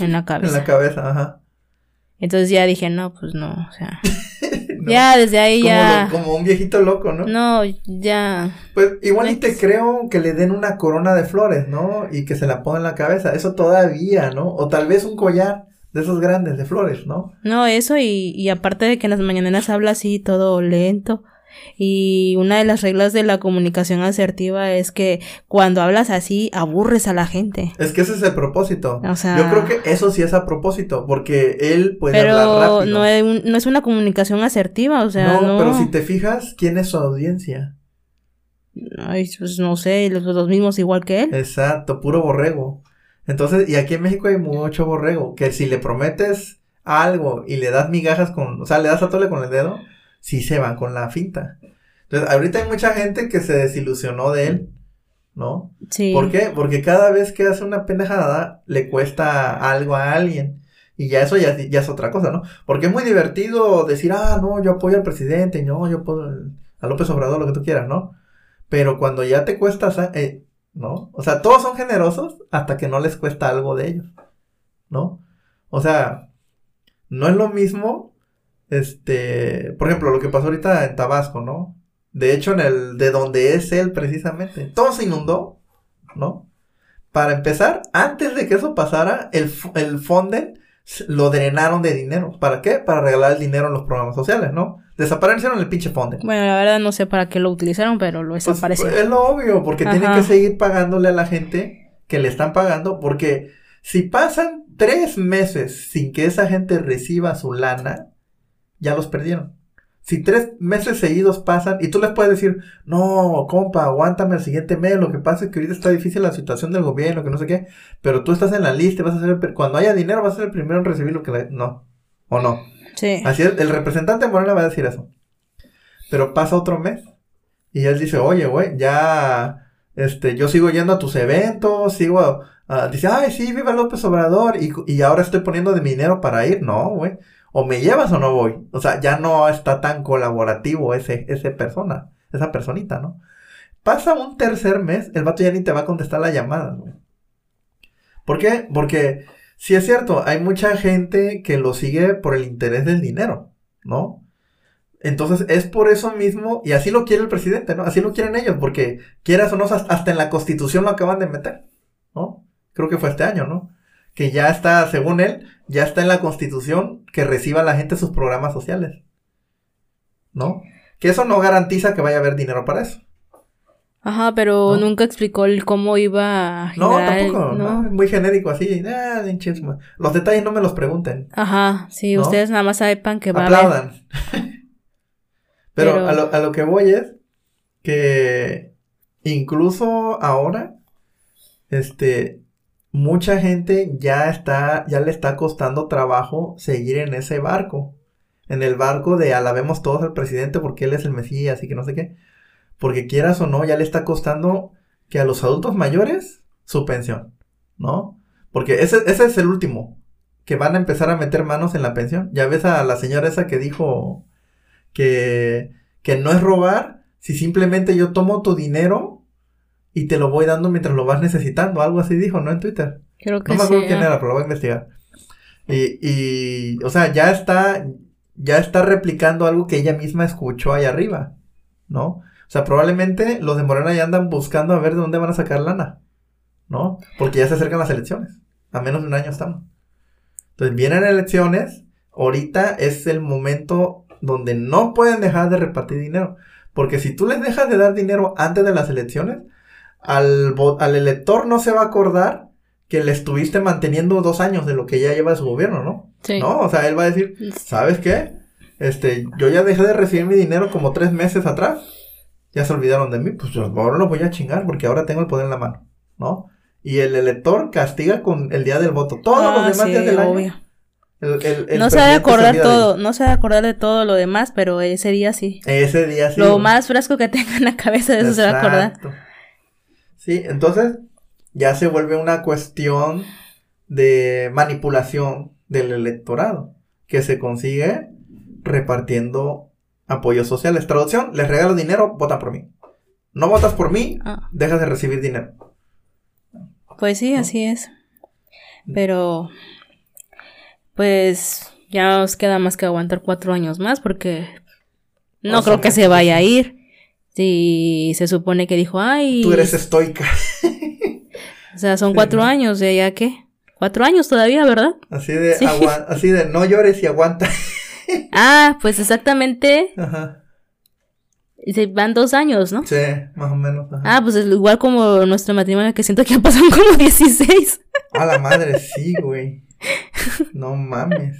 en la En cabeza. la cabeza, ajá. Entonces ya dije, no, pues no, o sea, No. ya desde ahí como, ya, lo- como un viejito loco, ¿no? no, ya, Pues igual y te creo que le den una corona de flores, ¿no? Y que se la ponga en la cabeza. Eso todavía, ¿no? O tal vez un collar de esos grandes de flores, ¿no? no, eso y, y aparte de que en las mañaneras habla así todo lento. Y una de las reglas de la comunicación asertiva es que cuando hablas así aburres a la gente. Es que ese es el propósito. O sea- Yo creo que eso sí es a propósito, porque él puede hablar rápido. no es, un- no es una comunicación asertiva, o sea, no, no. pero si te fijas, ¿quién es su audiencia? Ay, pues no sé, los, los mismos igual que él. Exacto, puro borrego. Entonces, y aquí en México hay mucho borrego, que si le prometes algo y le das migajas con, o sea, le das a tole con el dedo, sí se van con la finta. Entonces, ahorita hay mucha gente que se desilusionó de él, ¿no? Sí. ¿Por qué? Porque cada vez que hace una pendejada, le cuesta algo a alguien. Y ya eso ya, ya es otra cosa, ¿no? Porque es muy divertido decir, ah, no, yo apoyo al presidente, no, yo apoyo a López Obrador, lo que tú quieras, ¿no? Pero cuando ya te cuesta, eh, ¿no? O sea, todos son generosos hasta que no les cuesta algo de ellos, ¿no? O sea, no es lo mismo, este, por ejemplo, lo que pasó ahorita en Tabasco, ¿no? De hecho, en el, de donde es él precisamente, todo se inundó, ¿no? Para empezar, antes de que eso pasara, el, el Fonden lo drenaron de dinero. ¿Para qué? Para regalar el dinero en los programas sociales, ¿no? Desaparecieron el pinche Fonden. Bueno, la verdad no sé para qué lo utilizaron, pero lo Pues, desapareció. es lo obvio, porque tienen Ajá. que seguir pagándole a la gente que le están pagando, porque si pasan tres meses sin que esa gente reciba su lana, ya los perdieron. Si tres meses seguidos pasan y tú les puedes decir, no, compa, aguántame el siguiente mes, lo que pasa es que ahorita está difícil la situación del gobierno, que no sé qué, pero tú estás en la lista y vas a ser, el cuando haya dinero vas a ser el primero en recibir lo que le... No, o no. sí. Así es, el representante Morena va a decir eso. Pero pasa otro mes. Y él dice, oye, güey, ya, este, yo sigo yendo a tus eventos, sigo, a- dice, ay, sí, viva López Obrador, y, y ahora estoy poniendo de mi dinero para ir, no, güey. O me llevas o no voy. O sea, ya no está tan colaborativo ese, ese persona, esa personita, ¿no? Pasa un tercer mes, el vato ya ni te va a contestar la llamada, güey. ¿Por qué? Porque sí es cierto, hay mucha gente que lo sigue por el interés del dinero, ¿no? Entonces es por eso mismo, y así lo quiere el presidente, ¿no? Así lo quieren ellos, porque quieras o no, hasta en la constitución lo acaban de meter, ¿no? Creo que fue este año, ¿no? Que ya está, según él, ya está en la constitución que reciba la gente sus programas sociales, ¿no? Que eso no garantiza que vaya a haber dinero para eso. Ajá, pero nunca explicó el cómo iba a No, generar tampoco, ¿no? ¿no? muy genérico así, ah. Los detalles no me los pregunten. Ajá, sí, ¿No? ustedes nada más sepan que va a haber. Aplaudan. Pero, Pero- A, lo, a lo que voy es que incluso ahora, este, mucha gente ya está, ya le está costando trabajo seguir en ese barco. En el barco de alabemos todos al presidente porque él es el Mesías y que no sé qué. Porque quieras o no, ya le está costando que a los adultos mayores su pensión, ¿no? Porque ese, ese es el último, que van a empezar a meter manos en la pensión. Ya ves a la señora esa que dijo que, que no es robar si simplemente yo tomo tu dinero y te lo voy dando mientras lo vas necesitando. Algo así dijo, ¿no? En Twitter. Creo que No me acuerdo quién ah. era, pero lo voy a investigar. Y, y, o sea, ya está, ya está replicando algo que ella misma escuchó ahí arriba, ¿no? O sea, probablemente los de Morena ya andan buscando a ver de dónde van a sacar lana, ¿no? Porque ya se acercan las elecciones. A menos de un año estamos. Entonces, vienen elecciones. Ahorita es el momento donde no pueden dejar de repartir dinero. Porque si tú les dejas de dar dinero antes de las elecciones, al, al elector no se va a acordar que le estuviste manteniendo dos años de lo que ya lleva su gobierno, ¿no? Sí. ¿No? O sea, él va a decir, ¿sabes qué? Este, yo ya dejé de recibir mi dinero como tres meses atrás. Ya se olvidaron de mí, pues ahora lo voy a chingar porque ahora tengo el poder en la mano, ¿no? Y el elector castiga con el día del voto. Todos Ah, los demás sí, días del año. obvio. el- el- el no se va a presidente acordar olvida de todo, no se va a acordar de todo lo demás, pero ese día sí. Ese día sí. lo más fresco que tenga en la cabeza de eso se va a acordar. Sí, entonces ya se vuelve una cuestión de manipulación del electorado que se consigue repartiendo apoyos sociales. Traducción, les regalo dinero, vota por mí. No votas por mí, Ah, dejas de recibir dinero. pues sí, así es. Pero, pues, ya nos queda más que aguantar cuatro años más porque no O sea, creo que se vaya a ir. Si se supone que dijo, ay, Tú eres estoica. o sea, son Sí, cuatro ¿no? años, ¿de ya qué? Cuatro años todavía, ¿verdad? Así de, Sí. así de no llores y aguanta. Ah, pues exactamente, Ajá. se van dos años, ¿no? Sí, más o menos. ajá. Ah, pues es igual como nuestro matrimonio, que siento que ya pasaron como 16. A la madre, sí, güey. No mames.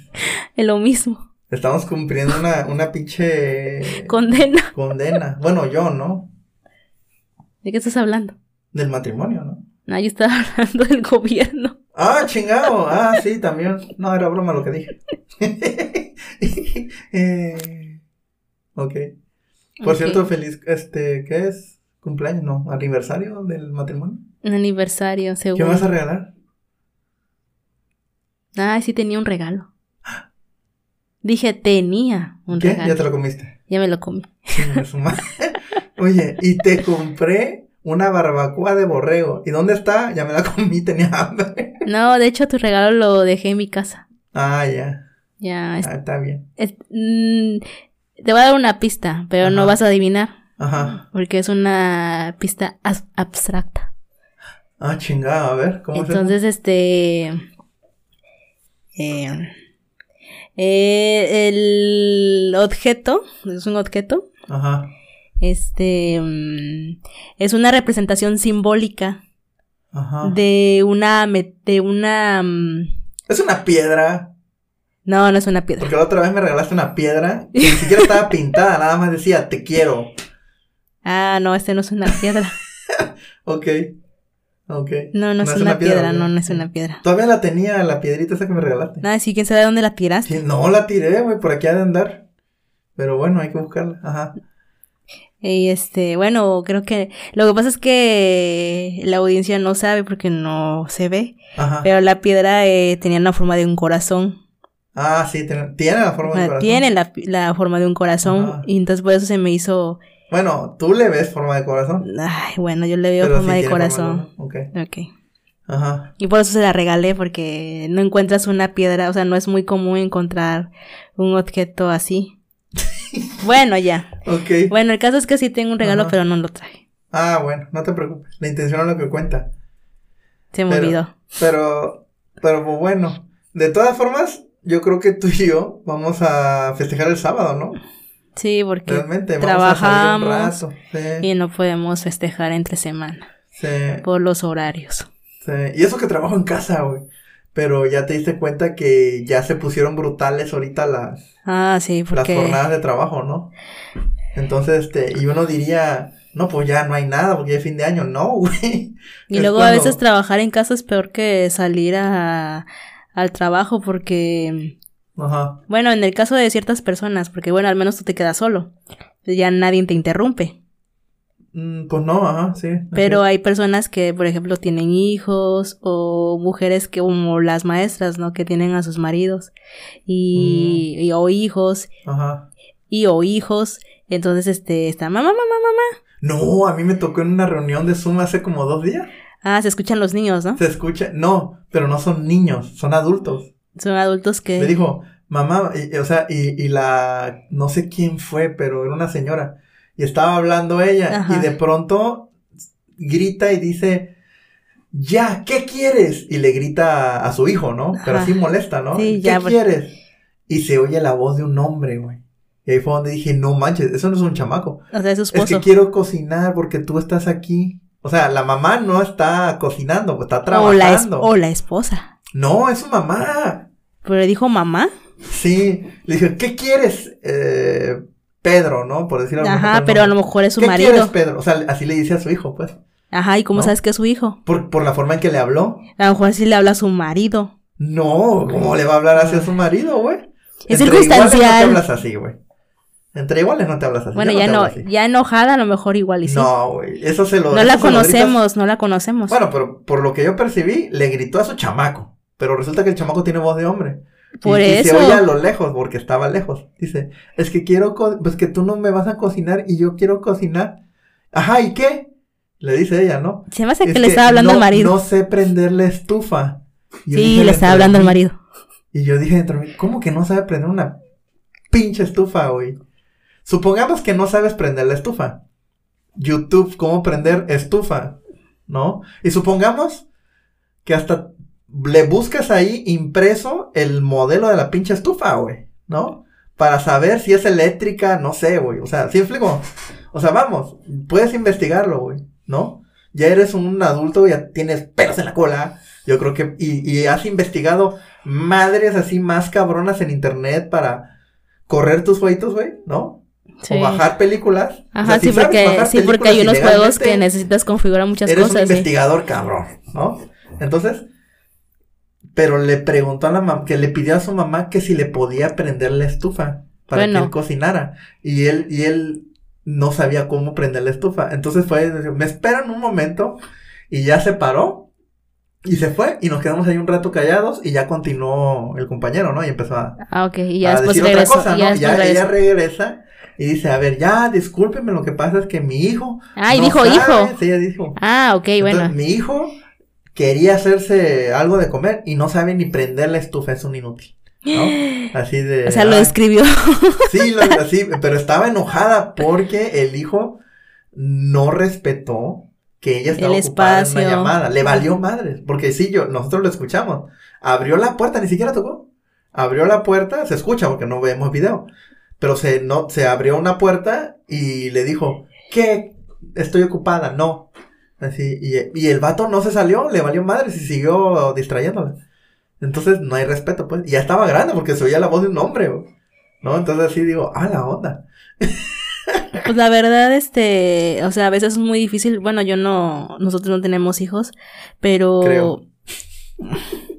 Es lo mismo. Estamos cumpliendo una, una pinche Condena. condena. Bueno, yo, ¿no? ¿De qué estás hablando? Del matrimonio, ¿no? No, yo estaba hablando del gobierno. Ah, chingado. Ah, sí, también. No, era broma lo que dije. Eh, ok. Por cierto, feliz, este, ¿qué es? ¿Cumpleaños? No, aniversario del matrimonio. Un aniversario, ¿Qué seguro. me vas a regalar? Ay, sí tenía un regalo. Dije, tenía un ¿Qué? regalo. Ya te lo comiste. Ya me lo comí. Oye, y te compré una barbacoa de borrego. ¿Y dónde está? Ya me la comí, tenía hambre. No, de hecho, tu regalo lo dejé en mi casa. Ah, ya. Ya, es- Ah, está bien. es- mm, te voy a dar una pista, pero no vas a adivinar. Ajá. Porque es una pista abstracta. Ah, chingado, a ver, ¿cómo Entonces, este. eh, eh, el objeto, es un objeto? Ajá. este. mm, es una representación simbólica Ajá. de una. de una. mm, Es una piedra. no, no es una piedra. Porque la otra vez me regalaste una piedra que ni siquiera estaba pintada, nada más decía te quiero. Ah, no, este no es una piedra. Ok. Ok. No, no, es, una, piedra, no, no es una piedra. Todavía la tenía, la piedrita esa que me regalaste. Nada, sí, quién sabe dónde la tiraste. Sí, no la tiré, güey, por aquí ha de andar. Pero bueno, hay que buscarla. Ajá. Y este, bueno, creo que lo que pasa es que la audiencia no sabe porque no se ve, Ajá. pero la piedra eh, tenía la forma de un corazón. Ah, sí, tiene, tiene la forma de Ah, corazón. Tiene la, la forma de un corazón Ajá. y entonces por eso se me hizo, Bueno, tú le ves forma de corazón. ay, bueno, yo le veo pero forma sí de corazón. Ok. Ok. Ajá. Y por eso se la regalé porque no encuentras una piedra, o sea, no es muy común encontrar un objeto así. bueno, ya. Ok. Bueno, el caso es que sí tengo un regalo, Ajá. pero no lo traje. Ah, bueno, no te preocupes. La intención es lo que cuenta. Se me Pero- olvidó. Pero, pero pues, bueno. De todas formas, yo creo que tú y yo vamos a festejar el sábado, ¿no? Sí, porque Realmente, vamos trabajamos a salir un rato. Sí, y no podemos festejar entre semana sí, por los horarios. sí. Y eso que trabajo en casa, güey. Pero ya te diste cuenta que ya se pusieron brutales ahorita las, Ah, sí, las porque jornadas de trabajo, ¿no? Entonces, este, y uno diría, no, pues ya no hay nada porque ya es fin de año. No, güey. y Es luego a veces trabajar en casa es peor que salir a, al trabajo porque Ajá. bueno, en el caso de ciertas personas, porque bueno, al menos tú te quedas solo. Ya nadie te interrumpe. Mm, pues no, ajá, sí. Pero hay personas que, por ejemplo, tienen hijos o mujeres que como las maestras, ¿no? Que tienen a sus maridos y, Mm. y- o hijos Ajá. y o hijos. Entonces, este, está mamá, mamá, mamá. No, a mí me tocó en una reunión de Zoom hace como dos días. Ah, se escuchan los niños, ¿no? Se escucha, no, pero no son niños, son adultos. Son adultos Me que... dijo, mamá, y- o sea, y, y la, no sé quién fue, pero era una señora. Y estaba hablando ella, Ajá. y de pronto grita y dice, ya, ¿qué quieres? Y le grita a, a su hijo, ¿no? Pero Ajá. así molesta, ¿no? Sí, ¿Qué ya, pues. quieres? Y se oye la voz de un hombre, güey. Y ahí fue donde dije, no manches, eso no es un chamaco. O sea, es su Es que esposo. quiero cocinar porque tú estás aquí. O sea, la mamá no está cocinando, está O la, es- trabajando. o la esposa. No, es su mamá. Pero le dijo mamá. Sí, le dije, ¿qué quieres, eh, Pedro, no? Por decirlo Ajá, pero a lo mejor es su ¿Qué quieres, marido. Pedro? O sea, así le dice a su hijo, pues. Ajá, ¿y cómo ¿No? sabes que es su hijo? Por, por la forma en que le habló. A lo mejor así le habla a su marido. No, ¿cómo le va a hablar así a su marido, güey? Es Entre iguales no te hablas así, güey. Entre iguales no te hablas así. Bueno, ya no, ya enojada a lo mejor igual y sí. No, güey, eso se lo... No la conocemos, no la conocemos. Bueno, pero por lo que yo percibí, le gritó a su chamaco. Pero resulta que el chamaco tiene voz de hombre. Y- Por y, se eso. oye a lo lejos, porque estaba lejos. Dice, es que quiero, pues que tú no me vas a cocinar y yo quiero cocinar. Ajá, ¿y qué? Le dice ella, ¿no? Se me hace Es que le estaba hablando no, al marido. No sé prender la estufa. Yo sí, le estaba hablando al marido. Y yo dije dentro de mí, ¿cómo que no sabe prender una pinche estufa, güey? Supongamos que no sabes prender la estufa. YouTube, cómo prender estufa, ¿no? Y supongamos que hasta le buscas ahí impreso el modelo de la pinche estufa, güey, ¿no? Para saber si es eléctrica, no sé, güey. O sea, ¿sí explico? O sea, vamos, puedes investigarlo, güey, ¿no? Ya eres un adulto, ya tienes pelos en la cola. Yo creo que, y, y has investigado madres así más cabronas en internet para correr tus jueguitos, güey, ¿no? Sí. O bajar películas. O Ajá, sea, sí, porque, sí, porque hay unos juegos que necesitas configurar muchas Eres un cosas. sí. investigador cabrón, ¿no? Entonces, pero le preguntó a la mamá, que le pidió a su mamá que si le podía prender la estufa para Bueno. que él cocinara. Y él, y él no sabía cómo prender la estufa. Entonces fue, me esperan un momento y ya se paró y se fue y nos quedamos ahí un rato callados y ya continuó el compañero, ¿no? Y empezó a, Ah, ok, y ya a decir otra cosa, ¿no? Ya regresó. ella regresa y dice, a ver, ya, discúlpeme, lo que pasa es que mi hijo... Ah, y no dijo sabe". hijo. Sí, ella dijo. Ah, ok, Entonces, bueno. mi hijo quería hacerse algo de comer y no sabe ni prender la estufa, es un inútil. ¿no? Así de. O sea, lo "Ay". describió. Sí, lo, así, pero estaba enojada porque el hijo no respetó que ella estaba El ocupada en una llamada. Le valió madres, porque sí, yo, nosotros lo escuchamos. Abrió la puerta, ni siquiera tocó. Abrió la puerta, se escucha porque no vemos video. Pero se, no, se abrió una puerta y le dijo, ¿qué? Estoy ocupada, no. Así, y, y el vato no se salió, le valió madres y siguió distrayéndola. Entonces no hay respeto, pues. Y ya estaba grande porque se oía la voz de un hombre. ¿no? Entonces así digo, ah, la onda. Pues la verdad, este, o sea, a veces es muy difícil. Bueno, yo no, nosotros no tenemos hijos, pero. Creo.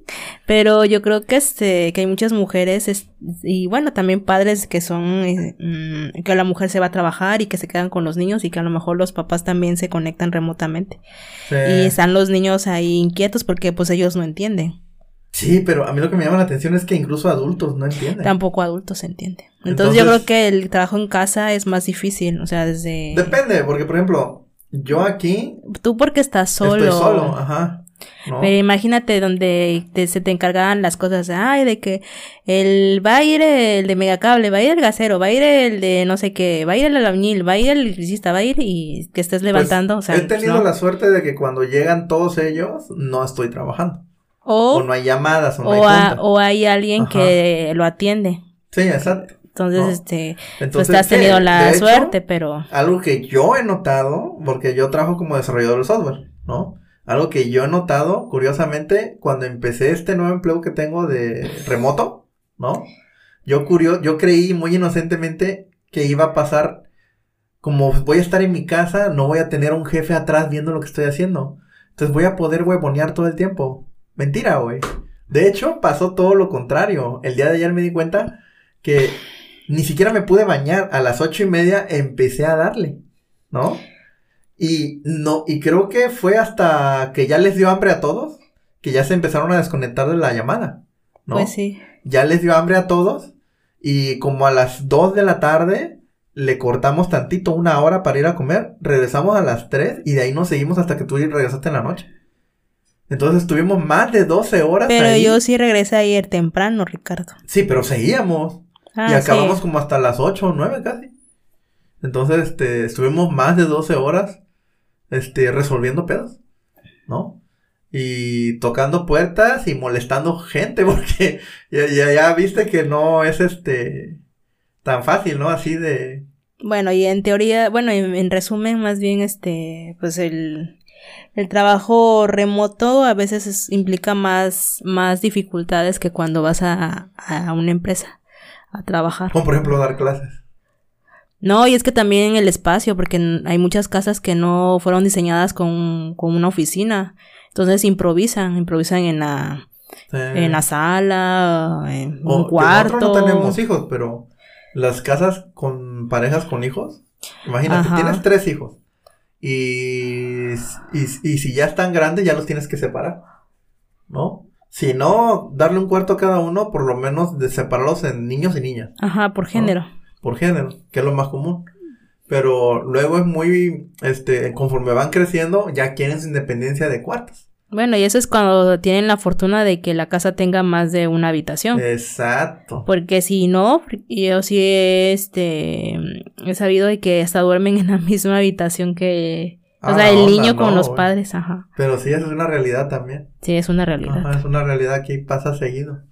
Pero yo creo que este, que hay muchas mujeres es- y bueno, también padres que son, eh, mm, que la mujer se va a trabajar y que se quedan con los niños y que a lo mejor los papás también se conectan remotamente. Sí. Y están los niños ahí inquietos porque pues ellos no entienden. Sí, pero a mí lo que me llama la atención es que incluso adultos no entienden. Tampoco adultos entienden. Entonces, yo Entonces- creo que el trabajo en casa es más difícil, o sea, desde... Depende, porque por ejemplo, yo aquí Tú porque estás solo. estoy solo, ajá. ¿No? Pero imagínate donde te- se te encargaban las cosas, ay, de que el va a ir el de megacable, va a ir el gasero, va a ir el de no sé qué, va a ir el albañil, va a ir el electricista, va a ir y que estés Pues, levantando, o sea, he pues, tenido no. la suerte de que cuando llegan todos ellos, no estoy trabajando. O, o, no hay llamadas, o no o, hay a- o hay alguien Ajá. que lo atiende. Sí, exacto. Entonces, este, pues te has tenido la suerte, pero... Algo que yo he notado, porque yo trabajo como desarrollador de software, ¿no? Algo que yo he notado, curiosamente, cuando empecé este nuevo empleo que tengo de remoto, ¿no? Yo curio, yo creí muy inocentemente que iba a pasar como voy a estar en mi casa, no voy a tener un jefe atrás viendo lo que estoy haciendo. Entonces voy a poder huevonear todo el tiempo. Mentira, güey. De hecho, pasó todo lo contrario. El día de ayer me di cuenta que ni siquiera me pude bañar. A las ocho y media empecé a darle, ¿no? Y no, y creo que fue hasta que ya les dio hambre a todos, que ya se empezaron a desconectar de la llamada, ¿no? Pues sí. Ya les dio hambre a todos. Y como a las dos de la tarde, le cortamos tantito, una hora para ir a comer, regresamos a las 3 y de ahí nos seguimos hasta que tú regresaste en la noche. Entonces estuvimos más de 12 horas. Pero yo sí regresé ayer temprano, Ricardo. Sí, pero seguíamos. Ah, y acabamos como hasta las 8 o 9 casi. Entonces, este, estuvimos más de 12 horas, este, resolviendo pedos, ¿no? Y tocando puertas y molestando gente, porque ya, ya, ya viste que no es este, tan fácil, ¿no? Así de... Bueno, y en teoría, bueno, en, resumen, más bien, este, pues el, el trabajo remoto a veces implica más, más dificultades que cuando vas a, a una empresa a trabajar. Como por ejemplo dar clases. No, y es que también el espacio, porque hay muchas casas que no fueron diseñadas con, con una oficina. Entonces improvisan, improvisan en la, en la sala, en un cuarto. Nosotros no tenemos hijos, pero las casas con parejas con hijos, imagínate, tienes tres hijos. Y, y, si ya están grandes, ya los tienes que separar. ¿No? Si no, darle un cuarto a cada uno, por lo menos de separarlos en niños y niñas. Ajá, por género. Por género, que es lo más común. Pero luego es muy, este, conforme van creciendo, ya quieren su independencia de cuartos. Bueno, y eso es cuando tienen la fortuna de que la casa tenga más de una habitación. Exacto. Porque si no, yo sí este, he sabido de que hasta duermen en la misma habitación que... o sea, el niño con los padres, ajá. Pero sí, eso es una realidad también. Sí, es una realidad. es una realidad que pasa seguido.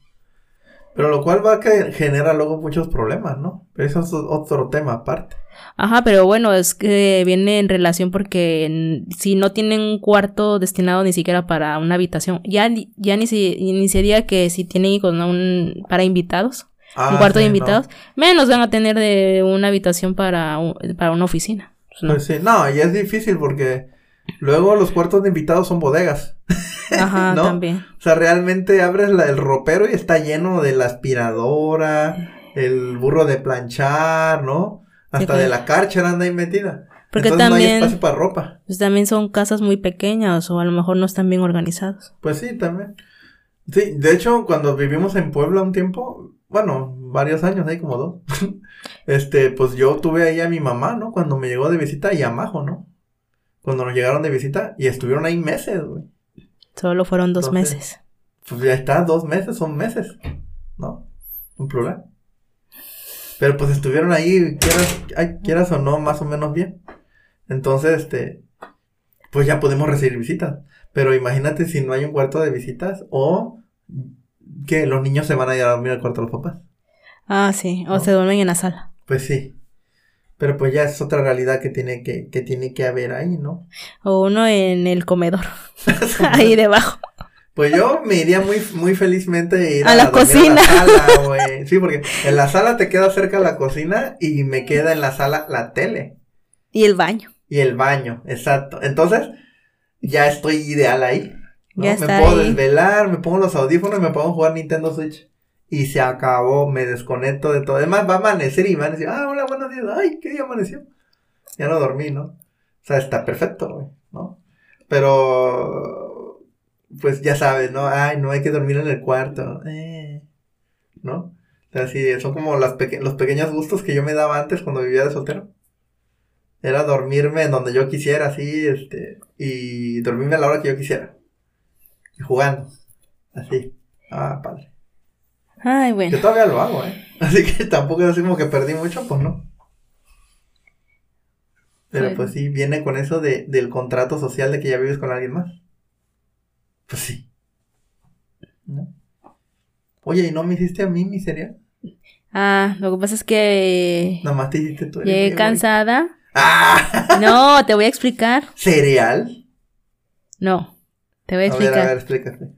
Pero lo cual va a que genera luego muchos problemas, ¿no? Pero eso es otro tema aparte. Ajá, pero bueno, es que viene en relación porque si no tienen un cuarto destinado ni siquiera para una habitación, ya, ya ni, se, ni sería que si tienen hijos, ¿no? Un, para invitados, un ah, cuarto de invitados, menos van a tener de una habitación para, para una oficina. Pues, pues sí, no, y es difícil porque luego los cuartos de invitados son bodegas. Ajá, también. O sea, realmente abres la, el ropero y está lleno de la aspiradora, el burro de planchar, ¿no? Hasta de la carcha anda ahí metida. Porque Entonces también, no hay espacio para ropa. Pues también son casas muy pequeñas o a lo mejor no están bien organizados. Pues sí, también. Sí, de hecho, cuando vivimos en Puebla un tiempo, bueno, varios años, ahí como dos, este, pues yo tuve ahí a mi mamá, ¿no? Cuando me llegó de visita y a Majo, ¿no? Cuando nos llegaron de visita y estuvieron ahí meses, güey. Solo fueron dos meses. Pues ya está, dos meses son meses, ¿no? Un plural. Pero pues estuvieron ahí, quieras, quieras o no, más o menos bien. Entonces, este, pues ya podemos recibir visitas. Pero imagínate si no hay un cuarto de visitas o que los niños se van a ir a dormir al cuarto de los papás. Ah, sí, o se duermen en la sala. Pues sí. Pero pues ya es otra realidad que tiene que, que tiene que haber ahí, ¿no? O uno en el comedor. ahí debajo. Pues yo me iría muy, muy felizmente ir a, la cocina. A la sala, güey. Sí, porque en la sala te queda cerca la cocina y me queda en la sala la tele. Y el baño. Y el baño, exacto. Entonces, ya estoy ideal ahí. Ya me puedo desvelar, me pongo los audífonos y me pongo a jugar Nintendo Switch. Y se acabó, me desconecto de todo. Además, va a amanecer y va a decir, ah, hola, buenos días. Ay, ¿qué día amaneció? Ya no dormí, ¿no? O sea, está perfecto, güey, ¿no? Pero pues ya sabes, ¿no? Ay, no hay que dormir en el cuarto. Eh, ¿No? O sí, son como las los pequeños gustos que yo me daba antes cuando vivía de soltero. Era dormirme en donde yo quisiera, así, este, y dormirme a la hora que yo quisiera. Y jugando. Así. Ah, padre. Ay, bueno. Yo todavía lo hago, ¿eh? Así que tampoco decimos que perdí mucho, pues no. Pero pues sí, viene con eso de, del contrato social de que ya vives con alguien más. Pues sí. Oye, ¿y no me hiciste a mí mi cereal? Ah, lo que pasa es que Nada más te dijiste tú. llegué cansada. ¡Ah! No, te voy a explicar. ¿Cereal? No, te voy a A ver, explicar. a ver, explícate.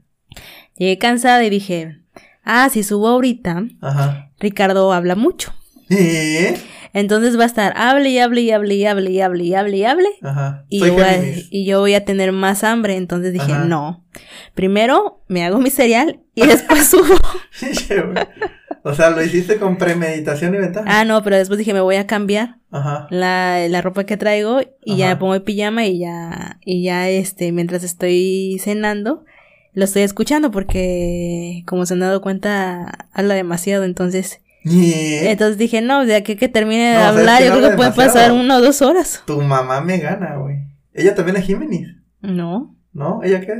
Llegué cansada y dije, ah, si subo ahorita, Ajá. Ricardo habla mucho. ¿Eh? Entonces va a estar, hable y hable y hable y hable y hable y hable y hable. Ajá. Y yo, voy a, Géminis. y yo voy a tener más hambre. Entonces dije, Ajá. no. Primero me hago mi cereal y después subo. o sea, lo hiciste con premeditación y ventaja. ah, no, pero después dije, me voy a cambiar Ajá. la, la ropa que traigo y ya me pongo el pijama y ya, y ya este, mientras estoy cenando, lo estoy escuchando porque como se han dado cuenta, habla demasiado. Entonces, entonces dije, no, de aquí que termine de No, ¿sabes hablar, yo creo que demasiado? pasar una o dos horas. Tu mamá me gana, güey. Ella también es Géminis, No. ¿no? ¿Ella qué es?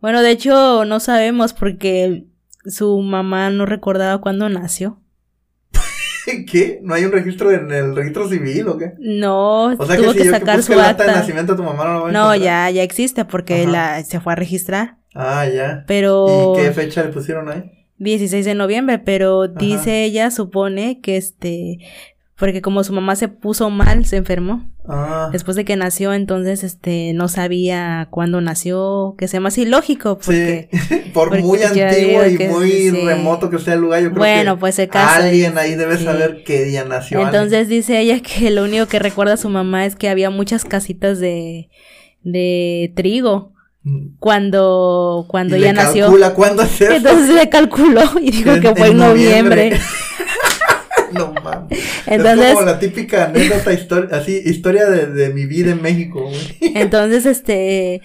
Bueno, de hecho, no sabemos porque su mamá no recordaba cuándo nació. ¿Qué? ¿No hay un registro en el registro civil o qué? No, O sea tuvo que que, si yo sacar su acta de nacimiento de tu mamá no lo voy a No, ya, ya existe porque Ajá. la se fue a registrar. Ah, ya. Pero ¿Y qué fecha le pusieron ahí? 16 de noviembre, pero dice ella, supone que este, porque como su mamá se puso mal, se enfermó. Ah. Después de que nació, entonces este no sabía cuándo nació, que sea más ilógico, porque Sí, por porque muy antiguo y que muy sí. remoto que sea el lugar, yo creo Bueno, que pues alguien ahí debe sí. saber qué día nació. alguien. Entonces dice ella que lo único que recuerda a su mamá es que había muchas casitas de, de trigo. Cuando, cuando Y ella le nació. calcula cuándo. Entonces le calculó y dijo En- que fue en en noviembre. noviembre. no mames. Entonces- es como la típica anécdota historia, así, historia de, de mi vida en México, güey. Entonces, este,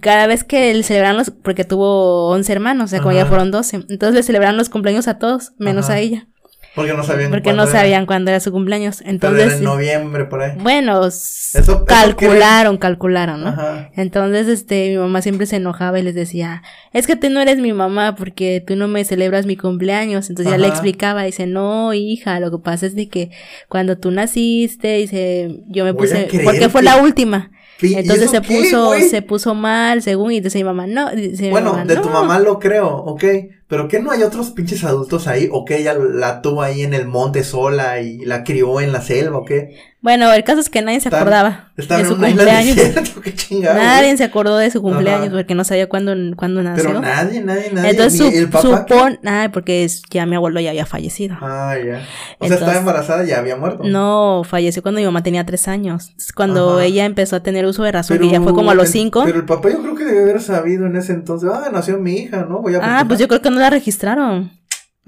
cada vez que le celebraron los, porque tuvo 11 hermanos, o sea, como Ajá. ya fueron 12, entonces le celebraron los cumpleaños a todos, menos Ajá. a ella, Porque no sabían porque era. cuándo era su cumpleaños. Pero Entonces, era en noviembre, por ahí. bueno, eso calcularon, calcularon, ¿no? Ajá. Entonces, este, mi mamá siempre se enojaba y les decía, es que tú no eres mi mamá porque tú no me celebras mi cumpleaños. Entonces ya le explicaba, dice, no, hija, lo que pasa es de que cuando tú naciste, dice, yo me Voy puse, porque fue la última. Pi- ¿y Entonces se puso, se puso mal, según, y dice mi mamá, no, dice Bueno, mamá, de tu mamá lo creo, ok. Pero que no hay otros pinches adultos ahí, o que ella la tuvo ahí en el monte sola y la crió en la selva, o qué. Bueno, el caso es que nadie se Están- acordaba de en su cumpleaños. desierto, qué chingado. Nadie güey. se acordó de su cumpleaños Ajá. porque no sabía cuándo, cuándo nació. Pero nadie, nadie, nadie. Entonces su, el papá. ay, porque es- ya mi abuelo ya había fallecido. Ah, ya. O sea, estaba embarazada y ya había muerto. No, falleció cuando mi mamá tenía tres años. Cuando Ajá. ella empezó a tener uso de razón, que ya fue como a los el- cinco. Pero el papá yo creo que debe haber sabido en ese entonces. Ah, nació mi hija, ¿no? Voy a Ah, pues yo creo que no la registraron.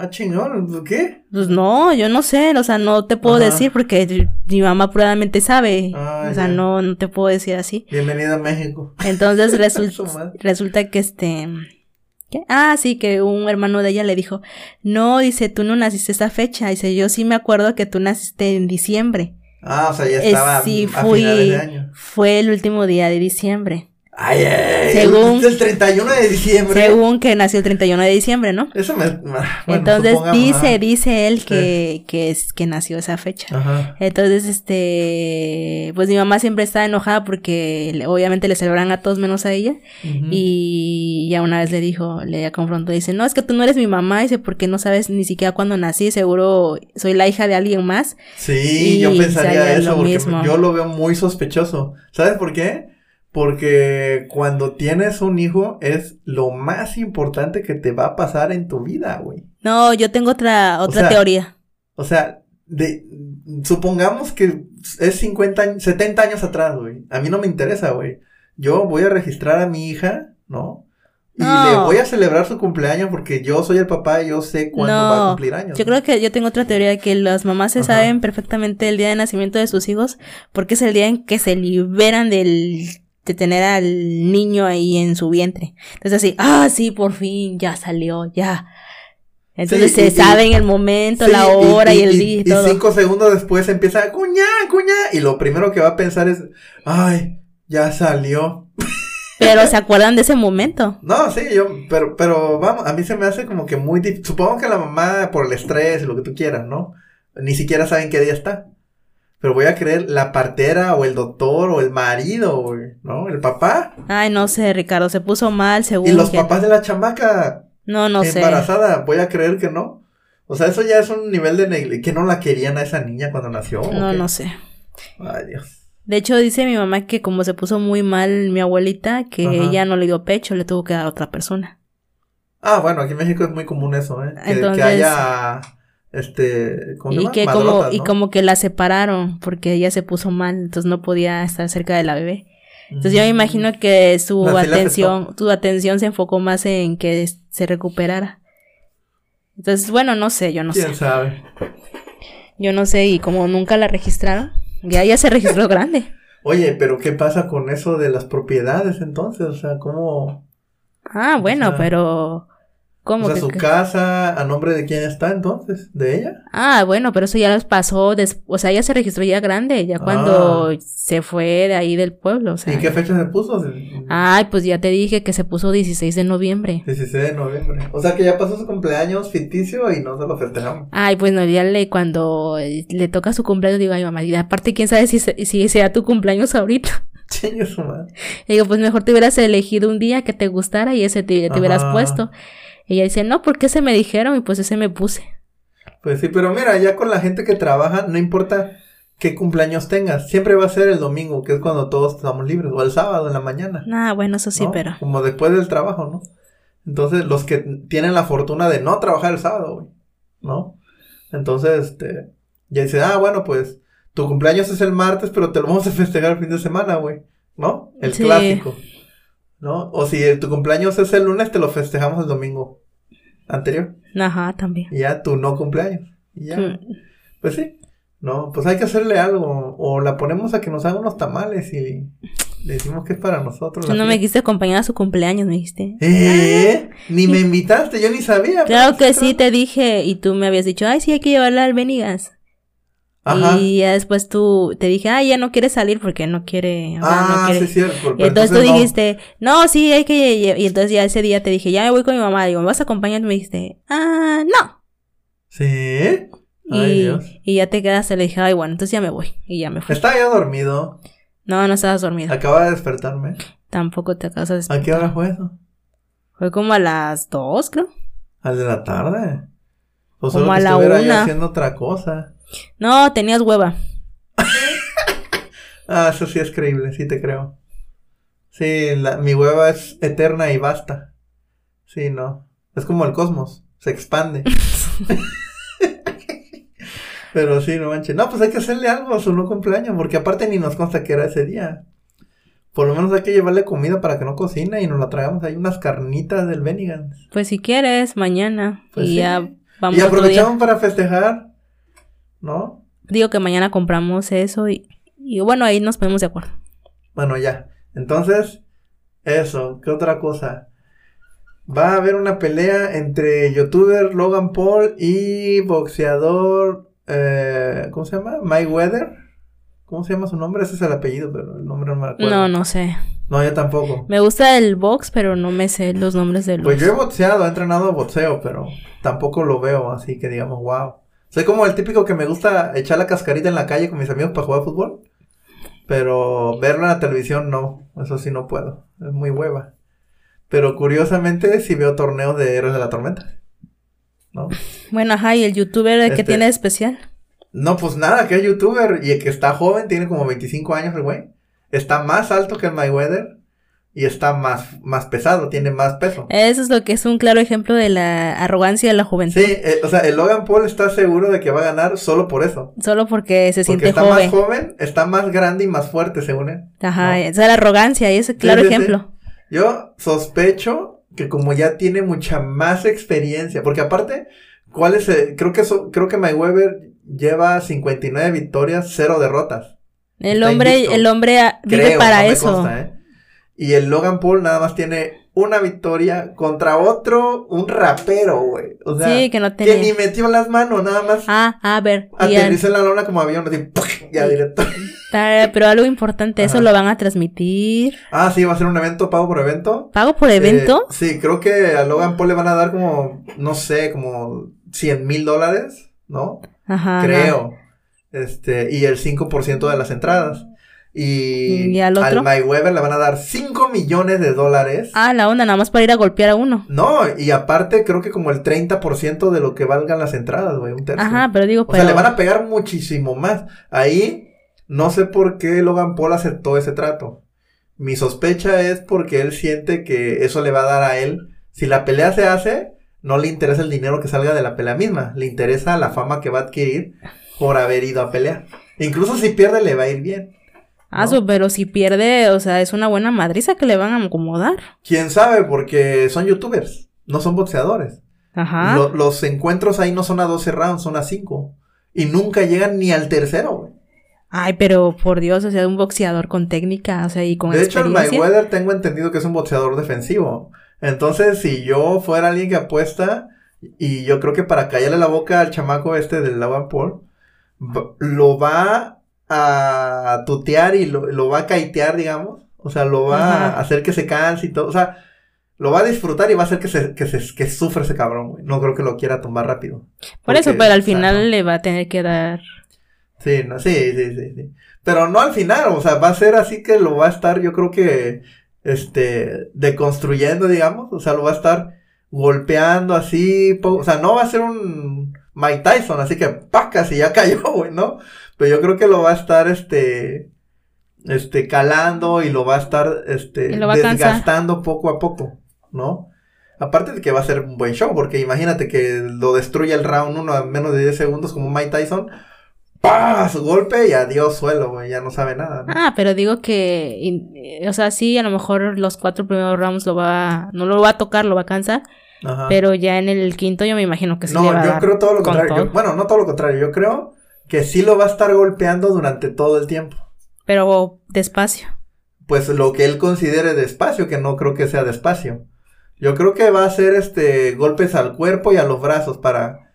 Ah, chingón, ¿por ¿qué? Pues no, yo no sé, o sea, no te puedo Ajá. decir porque mi mamá probablemente sabe. Ah, o sea, no, no te puedo decir así. Bienvenida a México. Entonces Su resulta, resulta que este... ¿Qué? Ah, sí, que un hermano de ella le dijo, no, dice, tú no naciste esa fecha. Dice, yo sí me acuerdo que tú naciste en diciembre. Ah, o sea, ya Eh, estaba sí, a fui, finales de año. fue el último día de diciembre. Ay, ay, Según- el 31 de diciembre. Según que nació el 31 de diciembre, ¿no? Eso me. bueno, Entonces dice, ajá. dice él que, que es que nació esa fecha. Ajá. Entonces, este, pues mi mamá siempre está enojada porque obviamente le celebran a todos menos a ella. Y ya una vez le dijo, le confrontó, dice, no, es que tú no eres mi mamá, dice, porque no sabes ni siquiera cuándo nací, seguro soy la hija de alguien más. Sí, Y yo pensaría eso porque mismo. yo lo veo muy sospechoso. ¿Sabes por qué? Porque cuando tienes un hijo es lo más importante que te va a pasar en tu vida, güey. No, yo tengo otra, otra sea, teoría. O sea, de, supongamos que es 50 años, 70 años atrás, güey. A mí no me interesa, güey. Yo voy a registrar a mi hija, ¿no? Y No. le voy a celebrar su cumpleaños porque yo soy el papá y yo sé cuándo va a cumplir años. Yo creo que yo tengo otra teoría que las mamás se Ajá. saben perfectamente el día de nacimiento de sus hijos porque es el día en que se liberan del de tener al niño ahí en su vientre. Entonces así, ah, sí, por fin, ya salió, ya. Entonces Sí, se y- saben el momento, Sí, la hora y, el día y, y todo. cinco segundos después empieza, cuñá, cuñá. Y lo primero que va a pensar es, ay, ya salió. Pero se acuerdan de ese momento. No, sí, yo, pero, pero vamos, a mí se me hace como que muy difícil. Supongo que la mamá, por el estrés y lo que tú quieras, ¿no? Ni siquiera saben qué día está. Pero voy a creer la partera o el doctor o el marido, güey, ¿no? El papá. Ay, no sé, Ricardo, se puso mal según Y los que- papás de la chamaca No, no sé. embarazada, voy a creer que no. O sea, eso ya es un nivel de negligencia. ¿Que no la querían a esa niña cuando nació? No, no sé. Ay, Dios. De hecho, dice mi mamá que como se puso muy mal mi abuelita, que Ajá. ella no le dio pecho, le tuvo que dar a otra persona. Ah, bueno, aquí en México es muy común eso, ¿eh? Que, Entonces- que haya. Este. ¿Cómo se Y llama? que como, y como que la separaron porque ella se puso mal, entonces no podía estar cerca de la bebé. Entonces yo me imagino que su atención, su atención se enfocó más en que se recuperara. Entonces, bueno, no sé, yo no ¿Quién sé. sabe? Yo no sé, y como nunca la registraron, ya ya se registró grande. Oye, pero ¿qué pasa con eso de las propiedades entonces? O sea, ¿cómo. Ah, bueno, sea, pero ¿cómo o sea, que- su que- casa, ¿a nombre de quién está entonces? ¿De ella? Ah, bueno, pero eso ya les pasó, des- o sea, ella se registró ya grande, ya cuando se fue de ahí del pueblo, o sea. Ah. ¿Y qué fecha se puso? Ay, pues ya te dije que se puso 16 de noviembre. 16 de noviembre. O sea que ya pasó su cumpleaños ficticio y no se lo festejamos. Ay, pues no, ya le, cuando eh, le toca su cumpleaños, digo, ay, mamá, y aparte, quién sabe si, se- si sea tu cumpleaños ahorita. Chingue su madre. Digo, pues mejor te hubieras elegido un día que te gustara y ese te, te hubieras puesto. Y ella dice, no, porque ese me dijeron y pues ese me puse. Pues sí, pero mira, ya con la gente que trabaja, no importa qué cumpleaños tengas, siempre va a ser el domingo, que es cuando todos estamos libres, o el sábado en la mañana. Ah, bueno, eso sí, ¿no? pero. Como después del trabajo, ¿no? Entonces, los que tienen la fortuna de no trabajar el sábado, ¿no? Entonces, este, ya dice, ah, bueno, pues, tu cumpleaños es el martes, pero te lo vamos a festejar el fin de semana, güey, ¿no? El Sí. clásico, ¿no? O si tu cumpleaños es el lunes, te lo festejamos el domingo anterior, Ajá, también. y ya tu no cumpleaños, y ya, Mm. pues sí, no, pues hay que hacerle algo, o la ponemos a que nos haga unos tamales y le decimos que es para nosotros. Tú no me quisiste acompañar a su cumpleaños, me dijiste. ¿Eh? Ni me invitaste, yo ni sabía. Claro que sí, te dije, y tú me habías dicho, ay, sí, hay que llevarla al Benigas. Ajá. Y ya después tú te dije, ay, ya no quiere salir porque no quiere. ah, no quiere. sí, cierto. Y entonces tú dijiste, no, sí, hay que. Y entonces ya ese día te dije, ya me voy con mi mamá. Digo, ¿me vas a acompañar? Y me dijiste, ah, no. ¿Sí? Ay, Y, Dios. y ya te quedaste, le dije, ay, bueno, entonces ya me voy. Y ya me fui. Estaba ya dormido. No, no estabas dormida. Acaba de despertarme. Tampoco te acabas de ¿A despertar. qué hora fue eso? Fue como a las dos, creo. ¿Al de la tarde? O Como solo a que la estuviera yo una. haciendo otra cosa. No, tenías hueva. Ah, eso sí es creíble, sí te creo. Sí, la- mi hueva es eterna y basta. Sí, no. Es como el cosmos, se expande. Pero sí, no manches. No, pues hay que hacerle algo a su no cumpleaños, porque aparte ni nos consta que era ese día. Por lo menos hay que llevarle comida para que no cocine y nos la traigamos ahí unas carnitas del Bennigan. Pues si quieres, mañana. Pues y sí. ya vamos Y otro día. aprovechamos para festejar, ¿no? Digo que mañana compramos eso y, y bueno, ahí nos ponemos de acuerdo. Bueno, ya. Entonces, eso, ¿qué otra cosa? Va a haber una pelea entre youtuber Logan Paul y boxeador, eh, ¿cómo se llama? Mike Weather. ¿Cómo se llama su nombre? Ese es el apellido, pero el nombre no me acuerdo. No, no sé. No, yo tampoco. Me gusta el box, pero no me sé los nombres de los. Pues yo he boxeado, he entrenado boxeo, pero tampoco lo veo así que digamos, wow. Soy como el típico que me gusta echar la cascarita en la calle con mis amigos para jugar fútbol. Pero verlo en la televisión no, eso sí no puedo. Es muy hueva. Pero curiosamente sí veo torneos de Héroes de la Tormenta. ¿No? Bueno, ajá, y el youtuber ¿qué Este- tiene de especial? No, pues nada, que es youtuber y el que está joven, tiene como 25 años el güey. Está más alto que el Mayweather y está más, más pesado, tiene más peso. Eso es lo que es un claro ejemplo de la arrogancia de la juventud. Sí, eh, o sea, el Logan Paul está seguro de que va a ganar solo por eso. Solo porque se Porque siente está joven. más joven, está más grande y más fuerte, según él. Ajá, ¿no? esa es la arrogancia y ese claro sí, sí. ejemplo. Yo sospecho que como ya tiene mucha más experiencia, porque aparte, ¿cuál es el- creo que eso, creo que Mayweather lleva 59 victorias, cero derrotas. El Está hombre, invicto. el hombre ah, vive Creo, para no me eso. consta, ¿eh? Y el Logan Paul nada más tiene una victoria contra otro, un rapero, güey. O sea, sí, que no que tenía. ni metió las manos, nada más Ah, a ver. aterrizó en la lona como avión, así, ya directo. pero algo importante, eso lo van a transmitir. Ah, sí, va a ser un evento, pago por evento. ¿Pago por evento? Eh, sí, creo que a Logan Paul le van a dar como, no sé, como 100 mil dólares, ¿no? Ajá. Creo. Este, y el 5% de las entradas. Y, ¿Y al otro? Mayweather le van a dar 5 millones de dólares. Ah, la onda, nada más para ir a golpear a uno. No, y aparte creo que como el 30% de lo que valgan las entradas, güey, un tercio. Ajá, pero digo, O pero... sea, le van a pegar muchísimo más. Ahí, no sé por qué Logan Paul aceptó ese trato. Mi sospecha es porque él siente que eso le va a dar a él. Si la pelea se hace, no le interesa el dinero que salga de la pelea misma. Le interesa la fama que va a adquirir por haber ido a pelear. Incluso si pierde, le va a ir bien. Ah, ¿no? pero si pierde, o sea, es una buena madriza que le van a acomodar. Quién sabe, porque son youtubers, no son boxeadores. Ajá. Lo- los encuentros ahí no son a 12 rounds, son a 5. Y nunca llegan ni al tercero, güey. Ay, pero por Dios, o sea, un boxeador con técnica, o sea, y con De hecho, el experiencia. Mayweather tengo entendido que es un boxeador defensivo. Entonces, si yo fuera alguien que apuesta, y yo creo que para callarle la boca al chamaco este del Logan Paul, lo va a tutear y lo, lo va a caitear, digamos. O sea, lo va Ajá. a hacer que se canse y todo. O sea, lo va a disfrutar y va a hacer que se, que se, que sufra ese cabrón, güey. No creo que lo quiera tumbar rápido. Por eso, pero al o sea, final le va a tener que dar. Sí, no, sí, sí, sí, sí. Pero no al final, o sea, va a ser así que lo va a estar, yo creo que, este, deconstruyendo, digamos, o sea, lo va a estar golpeando así, o sea, no va a ser un Mike Tyson, así que pacas y ya cayó, güey, ¿no? Pero yo creo que lo va a estar, este, este, calando y lo va a estar, este, a desgastando poco a poco, ¿no? Aparte de que va a ser un buen show, porque imagínate que lo destruya el round uno a menos de 10 segundos como Mike Tyson. ¡Pah! Su golpe y adiós suelo, güey. Ya no sabe nada, ¿no? Ah, pero digo que, y- eh, o sea, sí, a lo mejor los cuatro primeros rounds lo va, no lo va a tocar, lo va a cansar, Ajá. pero ya en el quinto yo me imagino que sí no, le va a yo dar creo todo lo con contrario. Yo- bueno, no todo lo contrario. Yo creo que sí lo va a estar golpeando durante todo el tiempo. Pero despacio. Pues lo que él considere despacio, que no creo que sea despacio. Yo creo que va a hacer este golpes al cuerpo y a los brazos para,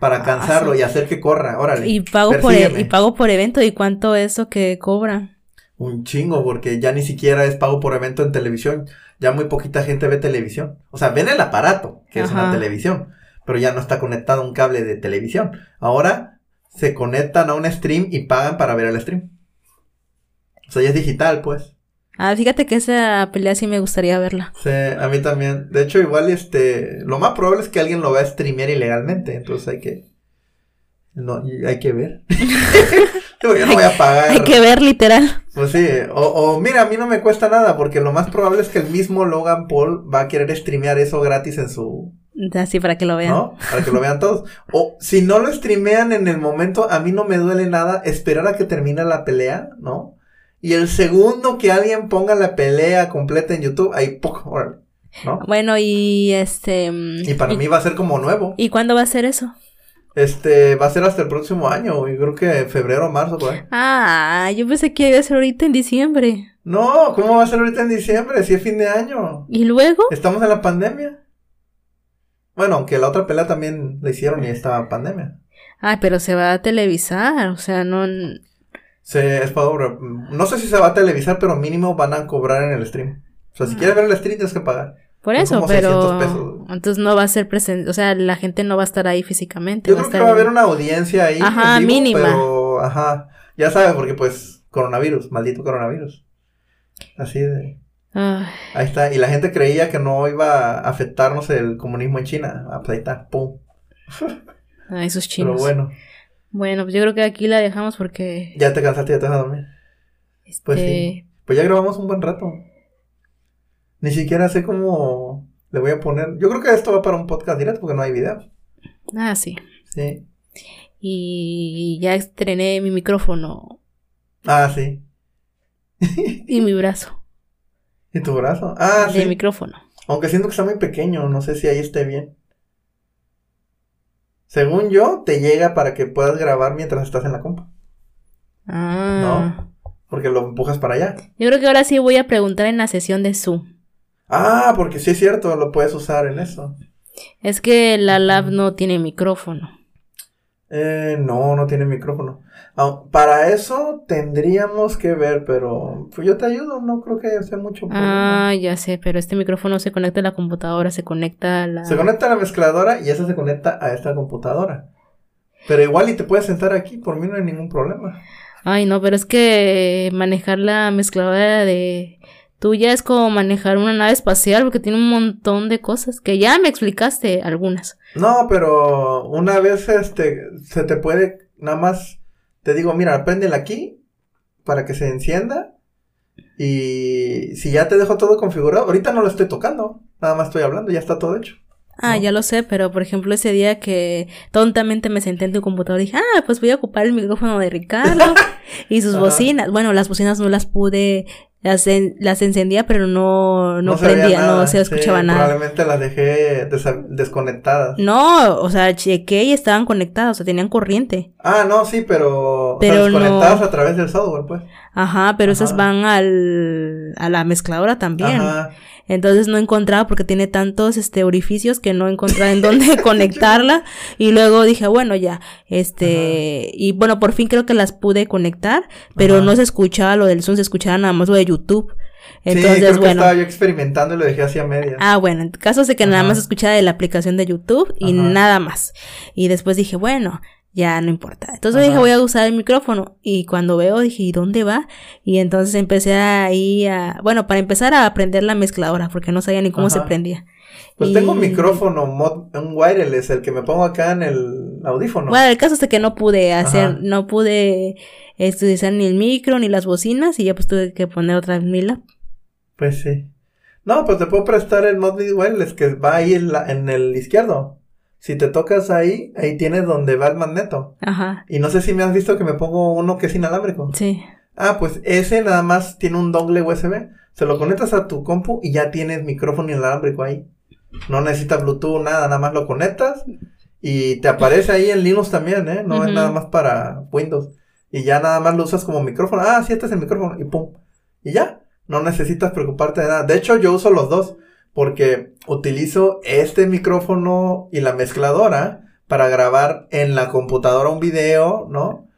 para Ah, cansarlo sí. y hacer que corra. Órale. Y pago por e- y pago por evento y cuánto es eso que cobran. Un chingo, porque ya ni siquiera es pago por evento en televisión. Ya muy poquita gente ve televisión. O sea, ven el aparato, que es una televisión, pero ya no está conectado a un cable de televisión. Ahora se conectan a un stream y pagan para ver el stream. O sea, ya es digital, pues. Ah, fíjate que esa pelea sí me gustaría verla. Sí, a mí también. De hecho, igual, este, lo más probable es que alguien lo va a streamear ilegalmente, entonces hay que, no, hay que ver. Digo, yo no voy a pagar. Hay que ver literal. Pues sí, o, o mira, a mí no me cuesta nada, porque lo más probable es que el mismo Logan Paul va a querer streamear eso gratis en su, Así para que lo vean. ¿no? Para que lo vean todos. O si no lo streamean en el momento, a mí no me duele nada esperar a que termine la pelea, ¿no? Y el segundo que alguien ponga la pelea completa en YouTube, ahí, órale, ¿no? Bueno, y este. Y para mí va a ser como nuevo. ¿Y cuándo va a ser eso? Este, va a ser hasta el próximo año, y creo que febrero o marzo, por ahí. Ah, yo pensé que iba a ser ahorita en diciembre. No, ¿cómo va a ser ahorita en diciembre? Si es fin de año. ¿Y luego? Estamos en la pandemia. Bueno, aunque la otra pelea también la hicieron y estaba en pandemia. Ah, pero se va a televisar, o sea, no... Se, es pago re- no sé si se va a televisar, pero mínimo van a cobrar en el stream. O sea, si quieres ver el stream tienes que pagar. Por eso, como pero... 600 pesos. Entonces no va a ser presente, o sea, la gente no va a estar ahí físicamente. Yo va creo que va a haber una audiencia ahí. Ajá, vivo, mínima. Pero, ajá, ya sabes, porque pues, coronavirus, maldito coronavirus. Así de... Ay, Ahí está. Y la gente creía que no iba a afectarnos el comunismo en China. Ah, pues ahí está, pum. ay, esos Pero chinos. bueno, Bueno, pues yo creo que aquí la dejamos porque... ya te cansaste, ya te vas a dormir. Pues este, sí. Pues ya grabamos un buen rato. Ni siquiera sé cómo le voy a poner. Yo creo que esto va para un podcast directo porque no hay video. Ah, sí. Sí. Y ya estrené mi micrófono Ah, sí. y mi brazo ¿Y tu brazo? Ah, sí. micrófono. Aunque siento que está muy pequeño, no sé si ahí esté bien. Según yo, te llega para que puedas grabar mientras estás en la compa. Ah. Porque lo empujas para allá. Yo creo que ahora sí voy a preguntar en la sesión de Zoom. Ah, porque sí es cierto, lo puedes usar en eso. Es que la lab no tiene micrófono. Eh, no, no tiene micrófono. Ah, para eso tendríamos que ver, pero pues yo te ayudo, no creo que sea mucho problema. Ah, ya sé, pero este micrófono se conecta a la computadora, se conecta a la... Se conecta a la mezcladora y esa se conecta a esta computadora. Pero igual y te puedes sentar aquí, por mí no hay ningún problema. Ay, no, pero es que manejar la mezcladora de tuya es como manejar una nave espacial porque tiene un montón de cosas que ya me explicaste algunas. No, pero una vez este se te puede nada más te digo, mira, préndela aquí para que se encienda y si ya te dejo todo configurado, ahorita no lo estoy tocando, nada más estoy hablando, ya está todo hecho. Ah, ya lo sé, pero por ejemplo ese día que tontamente me senté en tu computador dije, ah, pues voy a ocupar el micrófono de Ricardo y sus bocinas. Bueno, las bocinas no las pude, las, las encendía, pero no, no, prendía, no se escuchaba nada. Probablemente las dejé desconectadas. No, o sea, chequé y estaban conectadas, o sea, tenían corriente. Ah, no, sí, pero, pero desconectadas a través del software, pues. Ajá, pero esas van al, a la mezcladora también. Ajá. Entonces no encontraba porque tiene tantos este orificios que no encontraba en dónde conectarla y luego dije, bueno, ya, este y bueno, por fin creo que las pude conectar, pero no se escuchaba lo del Zoom, se escuchaba nada más lo de YouTube. Entonces, sí, creo bueno. estaba yo experimentando y lo dejé así a medias. Ah, bueno, en caso de que nada más escuchaba de la aplicación de YouTube y nada más. Y después dije, bueno, ya no importa. Entonces dije, voy a usar el micrófono. Y cuando veo, dije, ¿y dónde va? Y entonces empecé ahí a, bueno, para empezar a aprender la mezcladora, porque no sabía ni cómo se prendía. Pues tengo un micrófono, un wireless, el que me pongo acá en el audífono. Bueno, el caso es que no pude hacer, no pude utilizar ni el micro ni las bocinas y ya pues tuve que poner otra vez mi lap. Pues sí. No, pues te puedo prestar el mod wireless que va ahí en, la, en el izquierdo. Si te tocas ahí, ahí tienes donde va el magneto. Ajá. Y no sé si me has visto que me pongo uno que es inalámbrico. Sí. Ah, pues ese nada más tiene un dongle USB. Se lo conectas a tu compu y ya tienes micrófono inalámbrico ahí. No necesitas Bluetooth, nada, nada más lo conectas y te aparece ahí en Linux también, ¿eh? No es nada más para Windows. Y ya nada más lo usas como micrófono. Ah, sí, este es el micrófono. Y pum. Y ya. No necesitas preocuparte de nada. De hecho, yo uso los dos porque utilizo este micrófono y la mezcladora para grabar en la computadora un video, ¿no?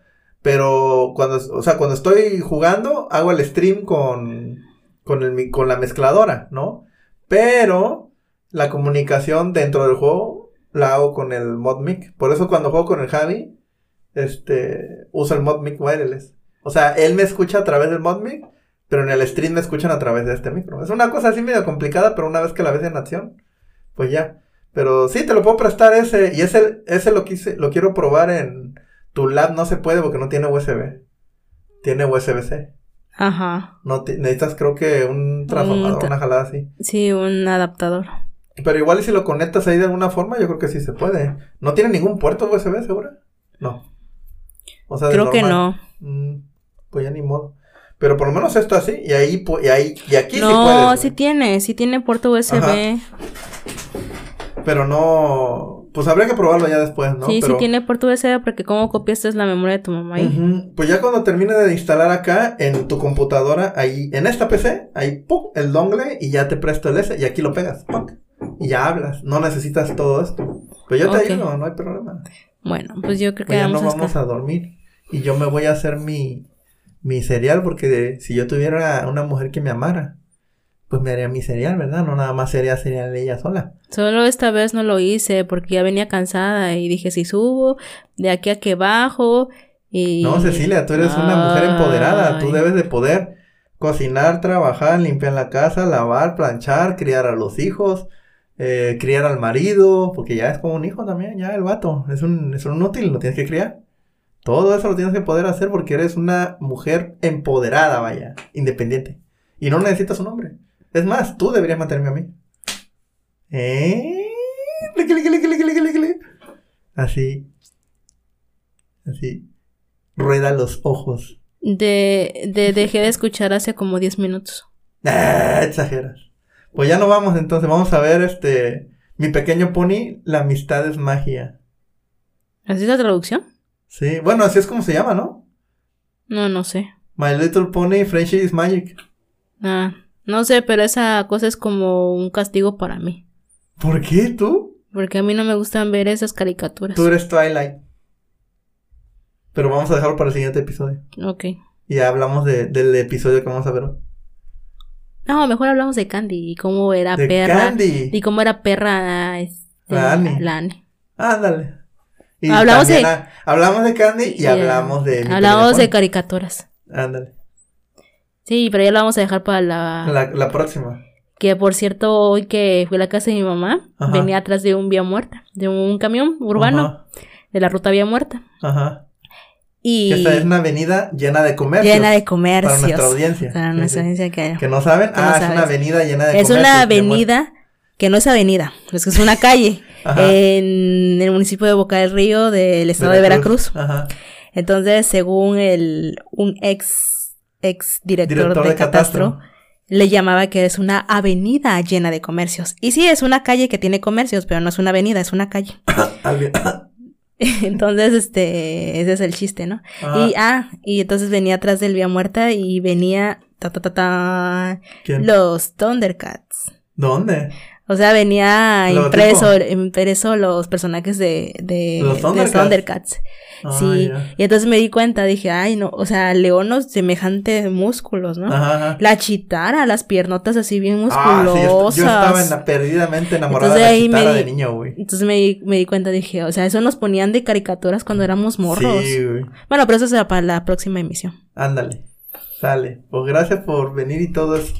Pero cuando, o sea, cuando estoy jugando, hago el stream con, con, el, con la mezcladora, ¿no? Pero la comunicación dentro del juego la hago con el ModMic. Por eso cuando juego con el Javi, este, uso el ModMic wireless. O sea, él me escucha a través del ModMic pero en el stream me escuchan a través de este micro. Es una cosa así medio complicada, pero una vez que la ves en acción, pues ya. Pero sí, te lo puedo prestar ese. Y ese, ese lo quise, lo quiero probar en tu lab. No se puede porque no tiene USB. Tiene USB-C. Ajá. No necesitas, creo que un transformador, una jalada así. Sí, un adaptador. Pero igual y si lo conectas ahí de alguna forma, yo creo que sí se puede. ¿No tiene ningún puerto USB, seguro? No. O sea, creo que no. Mm, pues ya ni modo. Pero por lo menos esto así, y ahí, y ahí, y aquí no, sí No, sí tiene, sí tiene puerto USB. Pero no, pues habría que probarlo ya después, ¿no? Sí, sí tiene puerto USB porque como copiaste la memoria de tu mamá ahí. Pues ya cuando termine de instalar acá en tu computadora, ahí, en esta PC, ahí, pum, el dongle y ya te presto el S y aquí lo pegas, pum, y ya hablas, no necesitas todo esto. Pero yo te ayudo, no hay problema. Bueno, pues yo creo que pues ya no vamos a dormir y yo me voy a hacer mi mi cereal, porque si yo tuviera una mujer que me amara, pues me haría mi cereal, ¿verdad? No nada más sería cereal ella sola. Solo esta vez no lo hice porque ya venía cansada y dije, si subo, de aquí a que bajo y... No, Cecilia, tú eres una mujer empoderada, tú debes de poder cocinar, trabajar, limpiar la casa, lavar, planchar, criar a los hijos, eh, criar al marido, porque ya es como un hijo también, ya el vato, es un, es un inútil, lo tienes que criar. Todo eso lo tienes que poder hacer porque eres una mujer empoderada, vaya, independiente. Y no necesitas un hombre. Es más, tú deberías mantenerme a mí. ¿Eh? Así. Así. Rueda los ojos. De, de dejé de escuchar hace como 10 minutos. Ah, exageras. Pues ya no vamos entonces, vamos a ver este mi pequeño pony, la amistad es magia. ¿Así es la traducción? Sí, bueno, así es como se llama, ¿no? No, no sé. My Little Pony Friendship is Magic. Ah, no sé, pero esa cosa es como un castigo para mí. ¿Por qué tú? Porque a mí no me gustan ver esas caricaturas. Tú eres Twilight. Pero vamos a dejarlo para el siguiente episodio. Ok. Y ya hablamos de, del episodio que vamos a ver hoy. No, mejor hablamos de Candy y cómo era de perra. Candy. Y cómo era perra. Este, la Annie. La Annie. Ándale. Y Hablamos de- ha- hablamos de Candy y hablamos de. Hablamos de caricaturas. Ándale. Sí, pero ya lo vamos a dejar para la... La, la próxima. Que por cierto, hoy que fui a la casa de mi mamá, Ajá. venía atrás de un vía muerta, de un camión urbano, Ajá. de la ruta vía muerta. Ajá. Y Que esta es una avenida llena de comercios. llena de comercios. Para nuestra audiencia. Para nuestra audiencia que... Que no saben. Que no ah, es una avenida llena de Es comercios. una avenida que no es avenida, es que es una calle en el municipio de Boca del Río del estado de Veracruz. Ajá. Entonces, según el un ex ex director, Director de, de catastro, catastro. le llamaba que es una avenida llena de comercios. Y sí, es una calle que tiene comercios, pero no es una avenida, es una calle. Entonces, este, ese es el chiste, ¿no? Ajá. Y ah, y entonces venía atrás del vía muerta y venía ta ta ta ta ¿Quién? los Thundercats. ¿Dónde? O sea, venía impreso, impreso los personajes de, de, Los de Thundercats. Ah, Sí. Y entonces me di cuenta, dije, ay, no, o sea, leonos semejante músculos, ¿no? Ajá, ajá. La chitara, las piernotas así bien Ah, sí, musculosas. yo, yo estaba en la- perdidamente enamorada Entonces de la me chitara di- de niño, güey. Entonces me di, me di cuenta, dije, o sea, eso nos ponían de caricaturas cuando éramos morros. Sí, güey. Bueno, pero eso será para la próxima emisión. Ándale. Sale. Pues gracias por venir y todo eso.